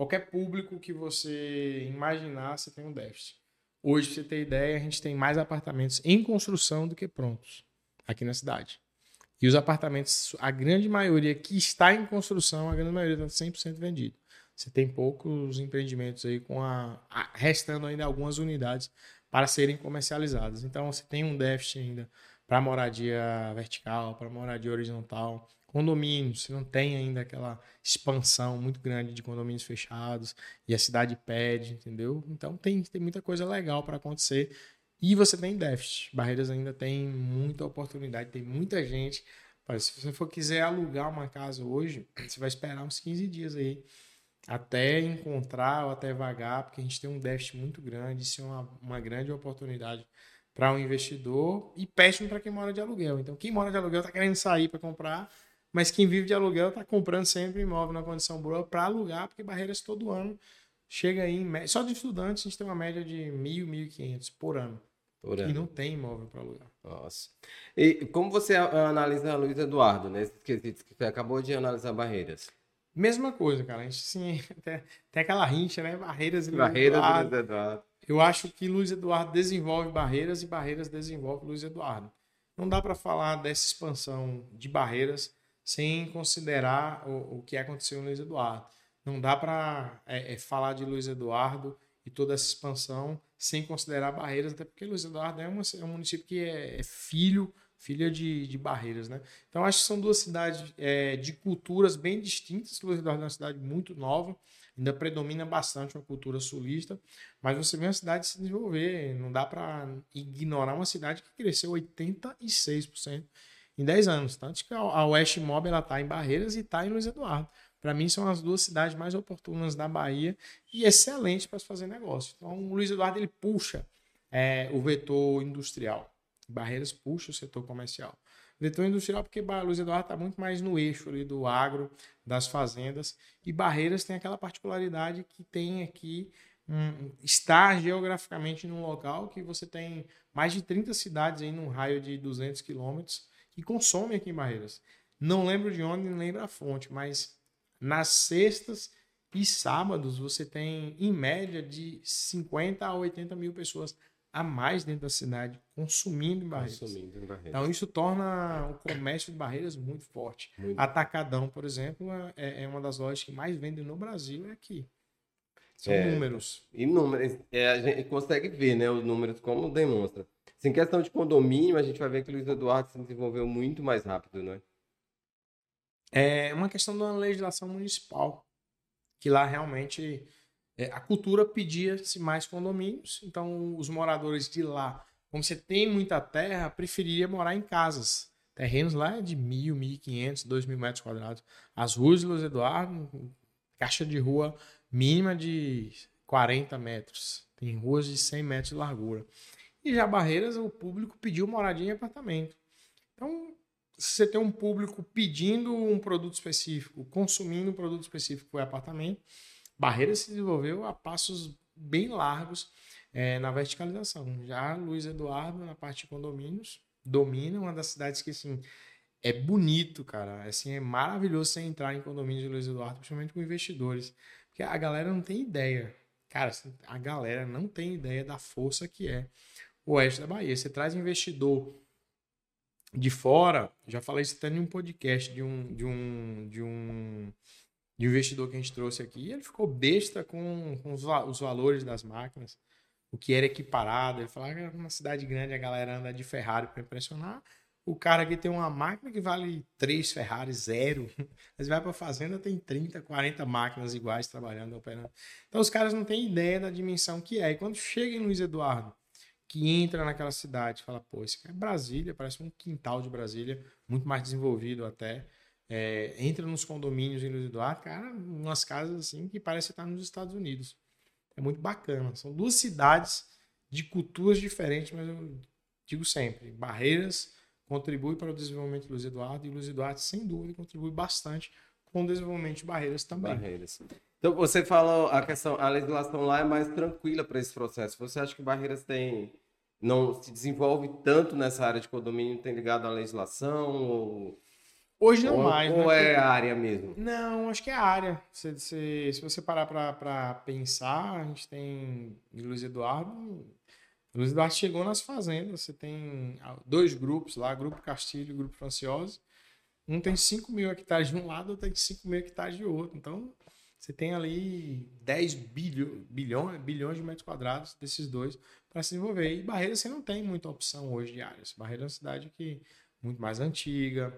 Speaker 2: qualquer público que você imaginar, você tem um déficit. Hoje, pra você ter ideia, a gente tem mais apartamentos em construção do que prontos aqui na cidade. E os apartamentos, a grande maioria que está em construção, a grande maioria está 100% vendido. Você tem poucos empreendimentos aí com a, a, restando ainda algumas unidades para serem comercializadas. Então você tem um déficit ainda para moradia vertical, para moradia horizontal. Condomínios, você não tem ainda aquela expansão muito grande de condomínios fechados e a cidade pede, entendeu? Então tem, tem muita coisa legal para acontecer e você tem déficit. Barreiras ainda tem muita oportunidade, tem muita gente. Se você for quiser alugar uma casa hoje, (clears throat) você vai esperar uns 15 dias aí até encontrar ou até vagar, porque a gente tem um déficit muito grande, isso é uma, uma grande oportunidade para um investidor e péssimo para quem mora de aluguel. Então, quem mora de aluguel está querendo sair para comprar, mas quem vive de aluguel está comprando sempre imóvel na condição boa para alugar, porque Barreiras todo ano chega aí, em, só de estudantes a gente tem uma média de 1.000, 1.500 por ano. Por ano. E não tem imóvel para alugar.
Speaker 1: Nossa. E como você analisa Luiz Eduardo, né? que você acabou de analisar Barreiras?
Speaker 2: Mesma coisa, cara. A gente sim, (laughs) tem, tem aquela rincha, né? Barreiras e
Speaker 1: Luiz Barreiras Eduardo. e Luiz Eduardo.
Speaker 2: Eu acho que Luiz Eduardo desenvolve barreiras e barreiras desenvolve Luiz Eduardo. Não dá para falar dessa expansão de barreiras sem considerar o, o que aconteceu no Luiz Eduardo. Não dá para é, é, falar de Luiz Eduardo e toda essa expansão sem considerar Barreiras, até porque Luiz Eduardo é, uma, é um município que é, é, filho, filha de, de Barreiras, né? Então acho que são duas cidades é, de culturas bem distintas. Luiz Eduardo é uma cidade muito nova, ainda predomina bastante uma cultura sulista, mas você vê uma cidade se desenvolver, não dá para ignorar uma cidade que cresceu 86% em 10 anos. Tanto que a West Mob ela está em Barreiras e está em Luiz Eduardo. Para mim, são as duas cidades mais oportunas da Bahia e excelentes para se fazer negócio. Então, o Luiz Eduardo ele puxa é, o vetor industrial. Barreiras puxa o setor comercial. Vetor industrial porque Luiz Eduardo está muito mais no eixo ali do agro, das fazendas. E Barreiras tem aquela particularidade que tem aqui um, estar geograficamente num local que você tem mais de 30 cidades aí num raio de 200 quilômetros que consomem aqui em Barreiras. Não lembro de onde, nem lembro a fonte, mas nas sextas e sábados você tem, em média, de 50 a 80 mil pessoas a mais dentro da cidade consumindo em Barreiras. Consumindo em Barreiras. Então isso torna o comércio de Barreiras muito forte. Muito. Atacadão, por exemplo, é, é, uma das lojas que mais vende no Brasil é aqui. São é, números.
Speaker 1: E números. É, a gente consegue ver, né, os números como demonstra. Em questão de condomínio, a gente vai ver que o Luiz Eduardo se desenvolveu muito mais rápido, não é?
Speaker 2: É uma questão de uma legislação municipal, que lá realmente é, a cultura pedia-se mais condomínios, então os moradores de lá, como você tem muita terra, preferiria morar em casas. Terrenos lá é de mil, mil e quinhentos, dois mil metros quadrados. As ruas de Luiz Eduardo, caixa de rua mínima de 40 metros. Tem ruas de 100 metros de largura. E já Barreiras, o público pediu moradia em apartamento. Então, se você tem um público pedindo um produto específico, consumindo um produto específico, foi apartamento, Barreiras se desenvolveu a passos bem largos é, na verticalização. Já Luiz Eduardo, na parte de condomínios, domina uma das cidades que, assim, é bonito, cara. Assim, é maravilhoso você entrar em condomínios de Luiz Eduardo, principalmente com investidores. Porque a galera não tem ideia. Cara, a galera não tem ideia da força que é oeste da Bahia. Você traz investidor de fora, já falei isso até em um podcast de um, de um, de um, de um investidor que a gente trouxe aqui, ele ficou besta com, com os, os valores das máquinas, o que era equiparado. Ele falava que uma cidade grande a galera anda de Ferrari para impressionar. O cara aqui tem uma máquina que vale 3 Ferrari, zero. (laughs) Mas vai para a fazenda, tem 30, 40 máquinas iguais trabalhando, operando. Então os caras não têm ideia da dimensão que é. E quando chega em Luiz Eduardo, que entra naquela cidade, fala, pô, isso aqui é Brasília, parece um quintal de Brasília, muito mais desenvolvido até. É, entra nos condomínios em Luiz Eduardo, cara, umas casas assim que parece estar nos Estados Unidos. É muito bacana. São duas cidades de culturas diferentes, mas eu digo sempre, Barreiras contribui para o desenvolvimento de Luiz Eduardo e Luiz Eduardo, sem dúvida, contribui bastante com o desenvolvimento de Barreiras também.
Speaker 1: Barreiras. Então, você falou a questão, a legislação lá é mais tranquila para esse processo. Você acha que Barreiras tem não se desenvolve tanto nessa área de condomínio, tem ligado à legislação ou
Speaker 2: Hoje não
Speaker 1: ou,
Speaker 2: mais.
Speaker 1: Ou
Speaker 2: né?
Speaker 1: é a área mesmo?
Speaker 2: Não, acho que é a área. Se, se, se você parar para pensar, a gente tem Luiz Eduardo. Luiz Eduardo chegou nas fazendas. Você tem dois grupos lá, Grupo Castilho e Grupo Franciose. Um tem 5 mil hectares de um lado, outro tem 5 mil hectares de outro. Então, você tem ali 10 bilho, bilhões, bilhões de metros quadrados desses dois para se desenvolver. E Barreiras você não tem muita opção hoje de áreas. Barreiras é uma cidade que muito mais antiga,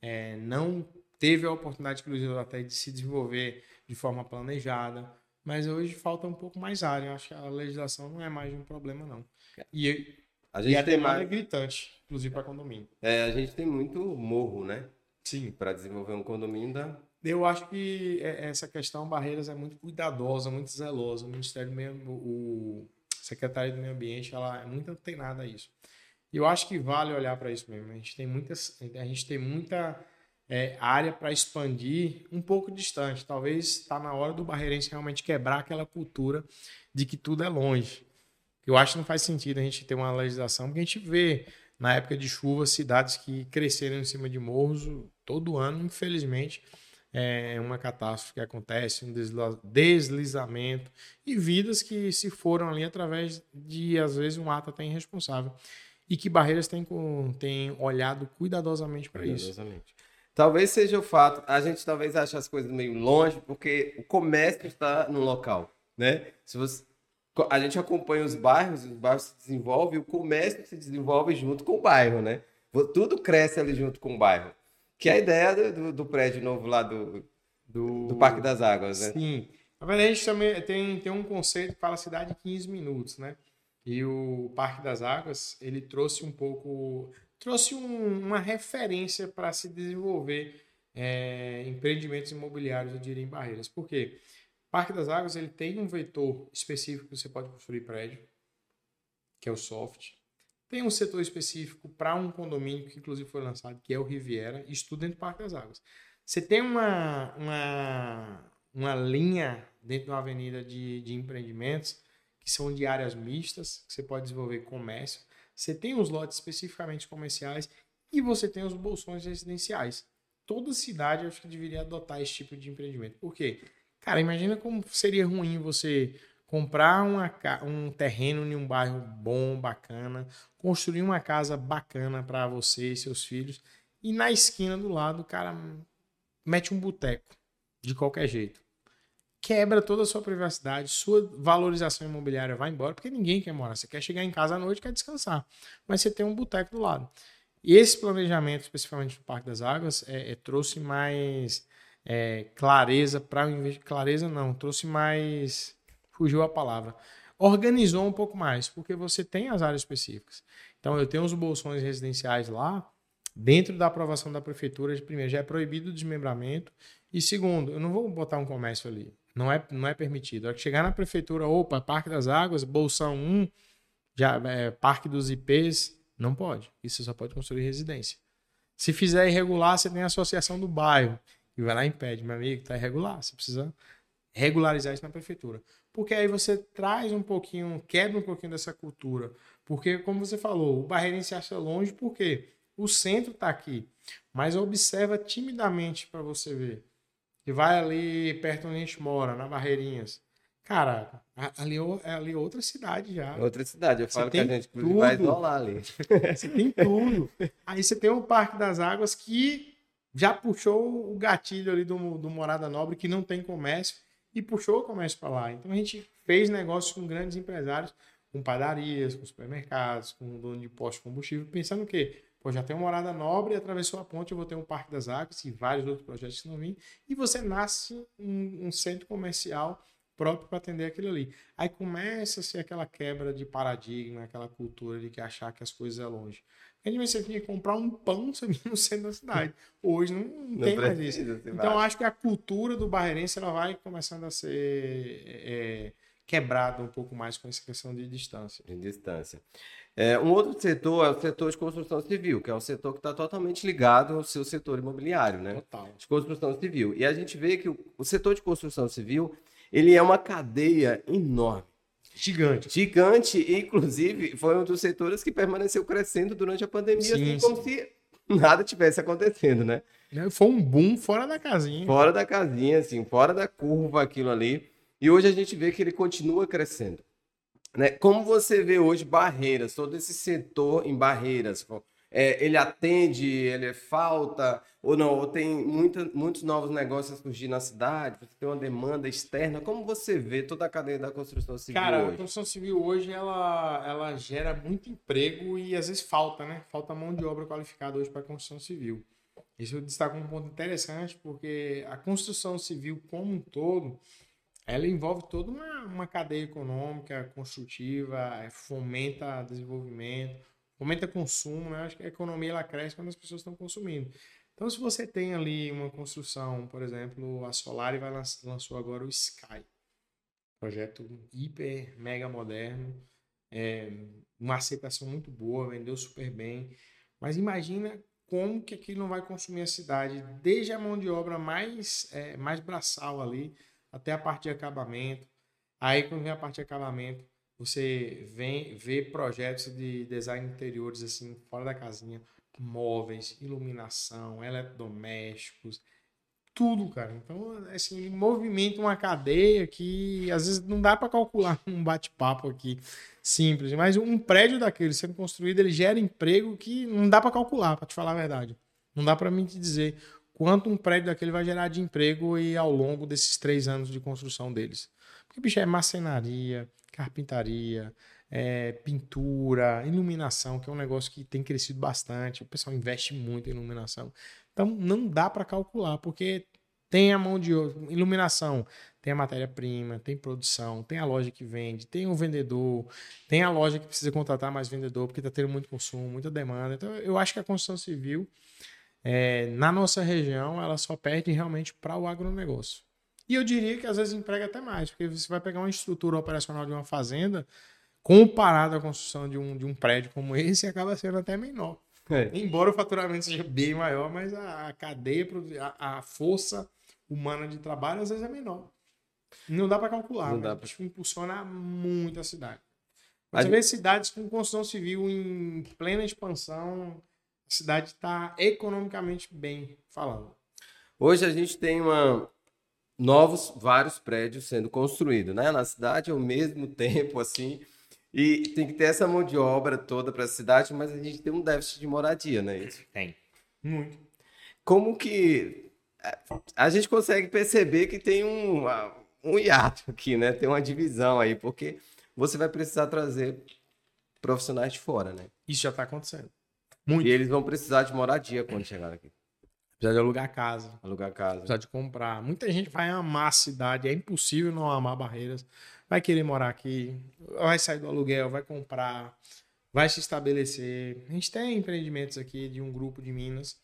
Speaker 2: é, não teve a oportunidade, inclusive, até de se desenvolver de forma planejada. Mas hoje falta um pouco mais área. Eu acho que a legislação não é mais um problema, não. E, a, gente e a demanda mais... é gritante, inclusive para condomínio.
Speaker 1: É, a gente tem muito morro, né?
Speaker 2: Sim.
Speaker 1: Para desenvolver um condomínio da
Speaker 2: eu acho que é, essa questão Barreiras é muito cuidadosa, muito zelosa. O Ministério Meio, o Secretário do Meio Ambiente, ela é muito antenada a isso. E eu acho que vale olhar para isso mesmo. A gente tem muitas, a gente tem muita é, área para expandir um pouco distante. Talvez está na hora do barreirense realmente quebrar aquela cultura de que tudo é longe. Eu acho que não faz sentido a gente ter uma legislação, porque a gente vê na época de chuva cidades que cresceram em cima de morros todo ano, infelizmente é uma catástrofe que acontece, um deslizamento e vidas que se foram ali através de, às vezes, um ato até irresponsável. E que Barreiras tem, tem olhado cuidadosamente para isso.
Speaker 1: Talvez seja o fato, a gente talvez ache as coisas meio longe, porque o comércio está no local, né? Se você, a gente acompanha os bairros, os bairros se desenvolvem, o comércio se desenvolve junto com o bairro, né? Tudo cresce ali junto com o bairro. Que é a ideia do, do, prédio novo lá do, do, do, Parque das Águas, né?
Speaker 2: Sim. Na verdade, a gente também tem, tem um conceito que fala cidade de 15 minutos, né? E o Parque das Águas, ele trouxe um pouco... Trouxe um, uma referência para se desenvolver é, empreendimentos imobiliários, eu diria, em Barreiras. Por quê? Parque das Águas, ele tem um vetor específico que você pode construir prédio, que é o soft. Tem um setor específico para um condomínio que inclusive foi lançado, que é o Riviera, estudo dentro do Parque das Águas. Você tem uma, uma, uma linha dentro de uma avenida de, de empreendimentos que são de áreas mistas, que você pode desenvolver comércio. Você tem os lotes especificamente comerciais e você tem os bolsões residenciais. Toda cidade acho que deveria adotar esse tipo de empreendimento. Por quê? Cara, imagina como seria ruim você comprar uma, um terreno em um bairro bom, bacana, construir uma casa bacana para você e seus filhos, e na esquina do lado o cara mete um boteco, de qualquer jeito. quebra toda a sua privacidade, sua valorização imobiliária vai embora, porque ninguém quer morar. Você quer chegar em casa à noite, quer descansar, mas você tem um boteco do lado. E esse planejamento, especificamente no Parque das Águas, é, é, trouxe mais é, clareza para o Clareza não, trouxe mais. Fugiu a palavra. Organizou um pouco mais, porque você tem as áreas específicas. Então, eu tenho os bolsões residenciais lá, dentro da aprovação da prefeitura, primeiro, já é proibido o desmembramento. E segundo, eu não vou botar um comércio ali. Não é, não é permitido. Que chegar na prefeitura, opa, Parque das Águas, Bolsão 1, já, é, Parque dos IPs, não pode. Isso só pode construir residência. Se fizer irregular, você tem a associação do bairro, que vai lá e impede, meu amigo, está irregular. Você precisa regularizar isso na prefeitura. Porque aí você traz um pouquinho, quebra um pouquinho dessa cultura. Porque, como você falou, o barreirense acha longe porque o centro está aqui. Mas observa timidamente para você ver que vai ali perto onde a gente mora, na Barreirinhas. Cara, ali é ali é outra cidade já.
Speaker 1: Outra cidade, eu falo que a gente tudo. vai isolar ali. (laughs)
Speaker 2: Você tem tudo. Aí você tem o Parque das Águas que já puxou o gatilho ali do, do Morada Nobre, que não tem comércio, e puxou o comércio para lá. Então a gente fez negócios com grandes empresários, com padarias, com supermercados, com dono de posto de combustível, pensando o quê? Pô, já tem uma morada nobre, atravessou a ponte, eu vou ter um Parque das Águas e vários outros projetos que não vêm. E você nasce um, um centro comercial próprio para atender aquilo ali. Aí começa a ser aquela quebra de paradigma, aquela cultura de que achar que as coisas é longe. Antes você tinha que comprar um pão no centro da cidade. Hoje não, não, tem mais isso. Então acho que a cultura do barreirense ela vai começando a ser é, quebrada um pouco mais com essa questão de distância.
Speaker 1: De distância. É, um outro setor é o setor de construção civil, que é um setor que está totalmente ligado ao seu setor imobiliário, né?
Speaker 2: Total.
Speaker 1: De construção civil. E a gente vê que o, o setor de construção civil ele é uma cadeia enorme.
Speaker 2: Gigante.
Speaker 1: Gigante, inclusive foi um dos setores que permaneceu crescendo durante a pandemia, sim, assim, como se nada tivesse acontecendo, né?
Speaker 2: Foi um boom fora da casinha.
Speaker 1: Fora da casinha, assim, fora da curva aquilo ali. E hoje a gente vê que ele continua crescendo. Né? Como você vê hoje Barreiras, todo esse setor em Barreiras, é, ele atende, ele é falta, ou não, ou tem muita, muitos novos negócios a surgir na cidade, você tem uma demanda externa. Como você vê toda a cadeia da construção civil
Speaker 2: Cara,
Speaker 1: hoje?
Speaker 2: a construção civil hoje, ela, ela gera muito emprego e às vezes falta, né? Falta mão de obra qualificada hoje para a construção civil. Isso eu destaco um ponto interessante, porque a construção civil como um todo, ela envolve toda uma, uma cadeia econômica construtiva, fomenta desenvolvimento, fomenta consumo, né? Acho que a economia ela cresce quando as pessoas estão consumindo. Então, se você tem ali uma construção, por exemplo, a Solari vai lançou agora o Sky, projeto hiper mega moderno, é, uma aceitação muito boa, vendeu super bem. Mas imagina como que aquilo não vai consumir a cidade, desde a mão de obra mais é, mais braçal ali até a parte de acabamento. Aí quando vem a parte de acabamento, você vem ver projetos de design interiores assim fora da casinha, móveis, iluminação, eletrodomésticos, tudo, cara. Então, assim, movimenta uma cadeia que às vezes não dá para calcular (laughs) um bate-papo aqui simples, mas um prédio daquele sendo construído, ele gera emprego que não dá para calcular, para te falar a verdade. Não dá para mim te dizer quanto um prédio daquele vai gerar de emprego e ao longo desses três anos de construção deles. Porque, bicho, é marcenaria, carpintaria, é, pintura, iluminação, que é um negócio que tem crescido bastante. O pessoal investe muito em iluminação. Então, não dá para calcular, porque tem a mão de iluminação, tem a matéria-prima, tem produção, tem a loja que vende, tem o vendedor, tem a loja que precisa contratar mais vendedor, porque está tendo muito consumo, muita demanda. Então, eu acho que a construção civil é, na nossa região, ela só perde realmente para o agronegócio. E eu diria que às vezes emprega até mais, porque você vai pegar uma estrutura operacional de uma fazenda, comparado à construção de um, de um prédio como esse, acaba sendo até menor. É. Embora o faturamento seja bem maior, mas a, cadeia, a, a, força humana de trabalho às vezes é menor. Não dá para calcular, Não dá pra... impulsiona muito a cidade. Mas a você gente... vê cidades com construção civil em plena expansão, a cidade está economicamente bem falando.
Speaker 1: Hoje a gente tem uma novos vários prédios sendo construídos, né, na cidade ao mesmo (laughs) tempo assim. E tem que ter essa mão de obra toda para a cidade, mas a gente tem um déficit de moradia, né? Isso.
Speaker 2: Tem. Muito.
Speaker 1: Como que a gente consegue perceber que tem um, um hiato aqui, né? Tem uma divisão aí, porque você vai precisar trazer profissionais de fora, né?
Speaker 2: Isso já está acontecendo.
Speaker 1: Muito. E eles vão precisar de moradia quando chegar aqui.
Speaker 2: Precisa de alugar casa.
Speaker 1: Alugar casa.
Speaker 2: Precisa de comprar. Muita gente vai amar a cidade. É impossível não amar Barreiras. Vai querer morar aqui. Vai sair do aluguel, vai comprar. Vai se estabelecer. A gente tem empreendimentos aqui de um grupo de Minas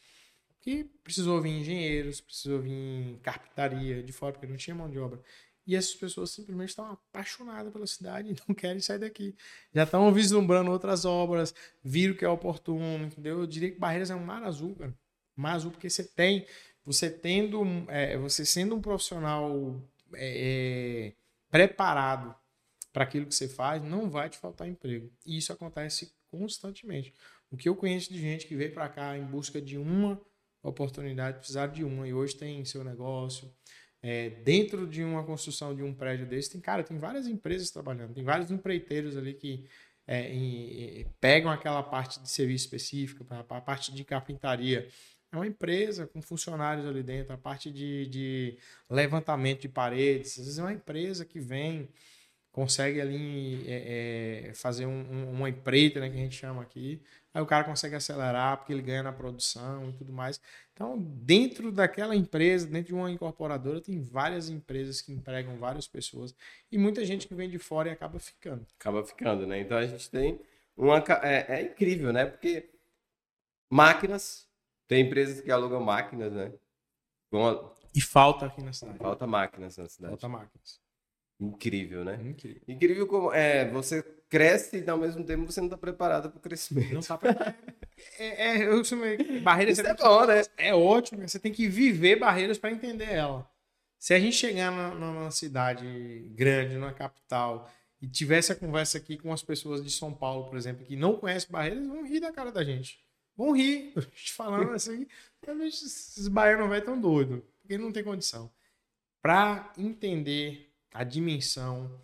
Speaker 2: que precisou vir engenheiros, precisou vir carpintaria de fora, porque não tinha mão de obra. E essas pessoas simplesmente estão apaixonadas pela cidade e (laughs) não querem sair daqui. Já estão vislumbrando outras obras, viram que é oportuno, entendeu? Eu diria que Barreiras é um mar azul, cara. Mar azul porque você tem, você tendo, é, você sendo um profissional é, é, preparado para aquilo que você faz, não vai te faltar emprego. E isso acontece constantemente. O que eu conheço de gente que veio para cá em busca de uma oportunidade, precisar de uma e hoje tem seu negócio, é, dentro de uma construção de um prédio desse, tem, cara, tem várias empresas trabalhando, tem vários empreiteiros ali que é, em, em, pegam aquela parte de serviço específico, a parte de carpintaria. É uma empresa com funcionários ali dentro, a parte de, de levantamento de paredes, às vezes é uma empresa que vem, consegue ali é, é, fazer um, um, uma empreita, né, que a gente chama aqui, aí o cara consegue acelerar porque ele ganha na produção e tudo mais. Então, dentro daquela empresa, dentro de uma incorporadora, tem várias empresas que empregam várias pessoas e muita gente que vem de fora e acaba ficando.
Speaker 1: Acaba ficando, né? Então a gente tem uma. É, é incrível, né? Porque máquinas, tem empresas que alugam máquinas, né?
Speaker 2: E falta aqui na cidade.
Speaker 1: Falta máquinas na cidade.
Speaker 2: Falta máquinas.
Speaker 1: Incrível, né?
Speaker 2: Incrível.
Speaker 1: Incrível como é, você cresce e ao mesmo tempo você não está preparado para o crescimento.
Speaker 2: Não está preparado. é, é, eu barreiras
Speaker 1: Isso é bom, né?
Speaker 2: É ótimo. Você tem que viver barreiras para entender ela. Se a gente chegar na, numa cidade grande, numa capital, e tivesse a conversa aqui com as pessoas de São Paulo, por exemplo, que não conhecem barreiras, vão rir da cara da gente. Vão rir. (laughs) gente falando assim, esses baianos vai tão doido, porque não tem condição. Para entender a dimensão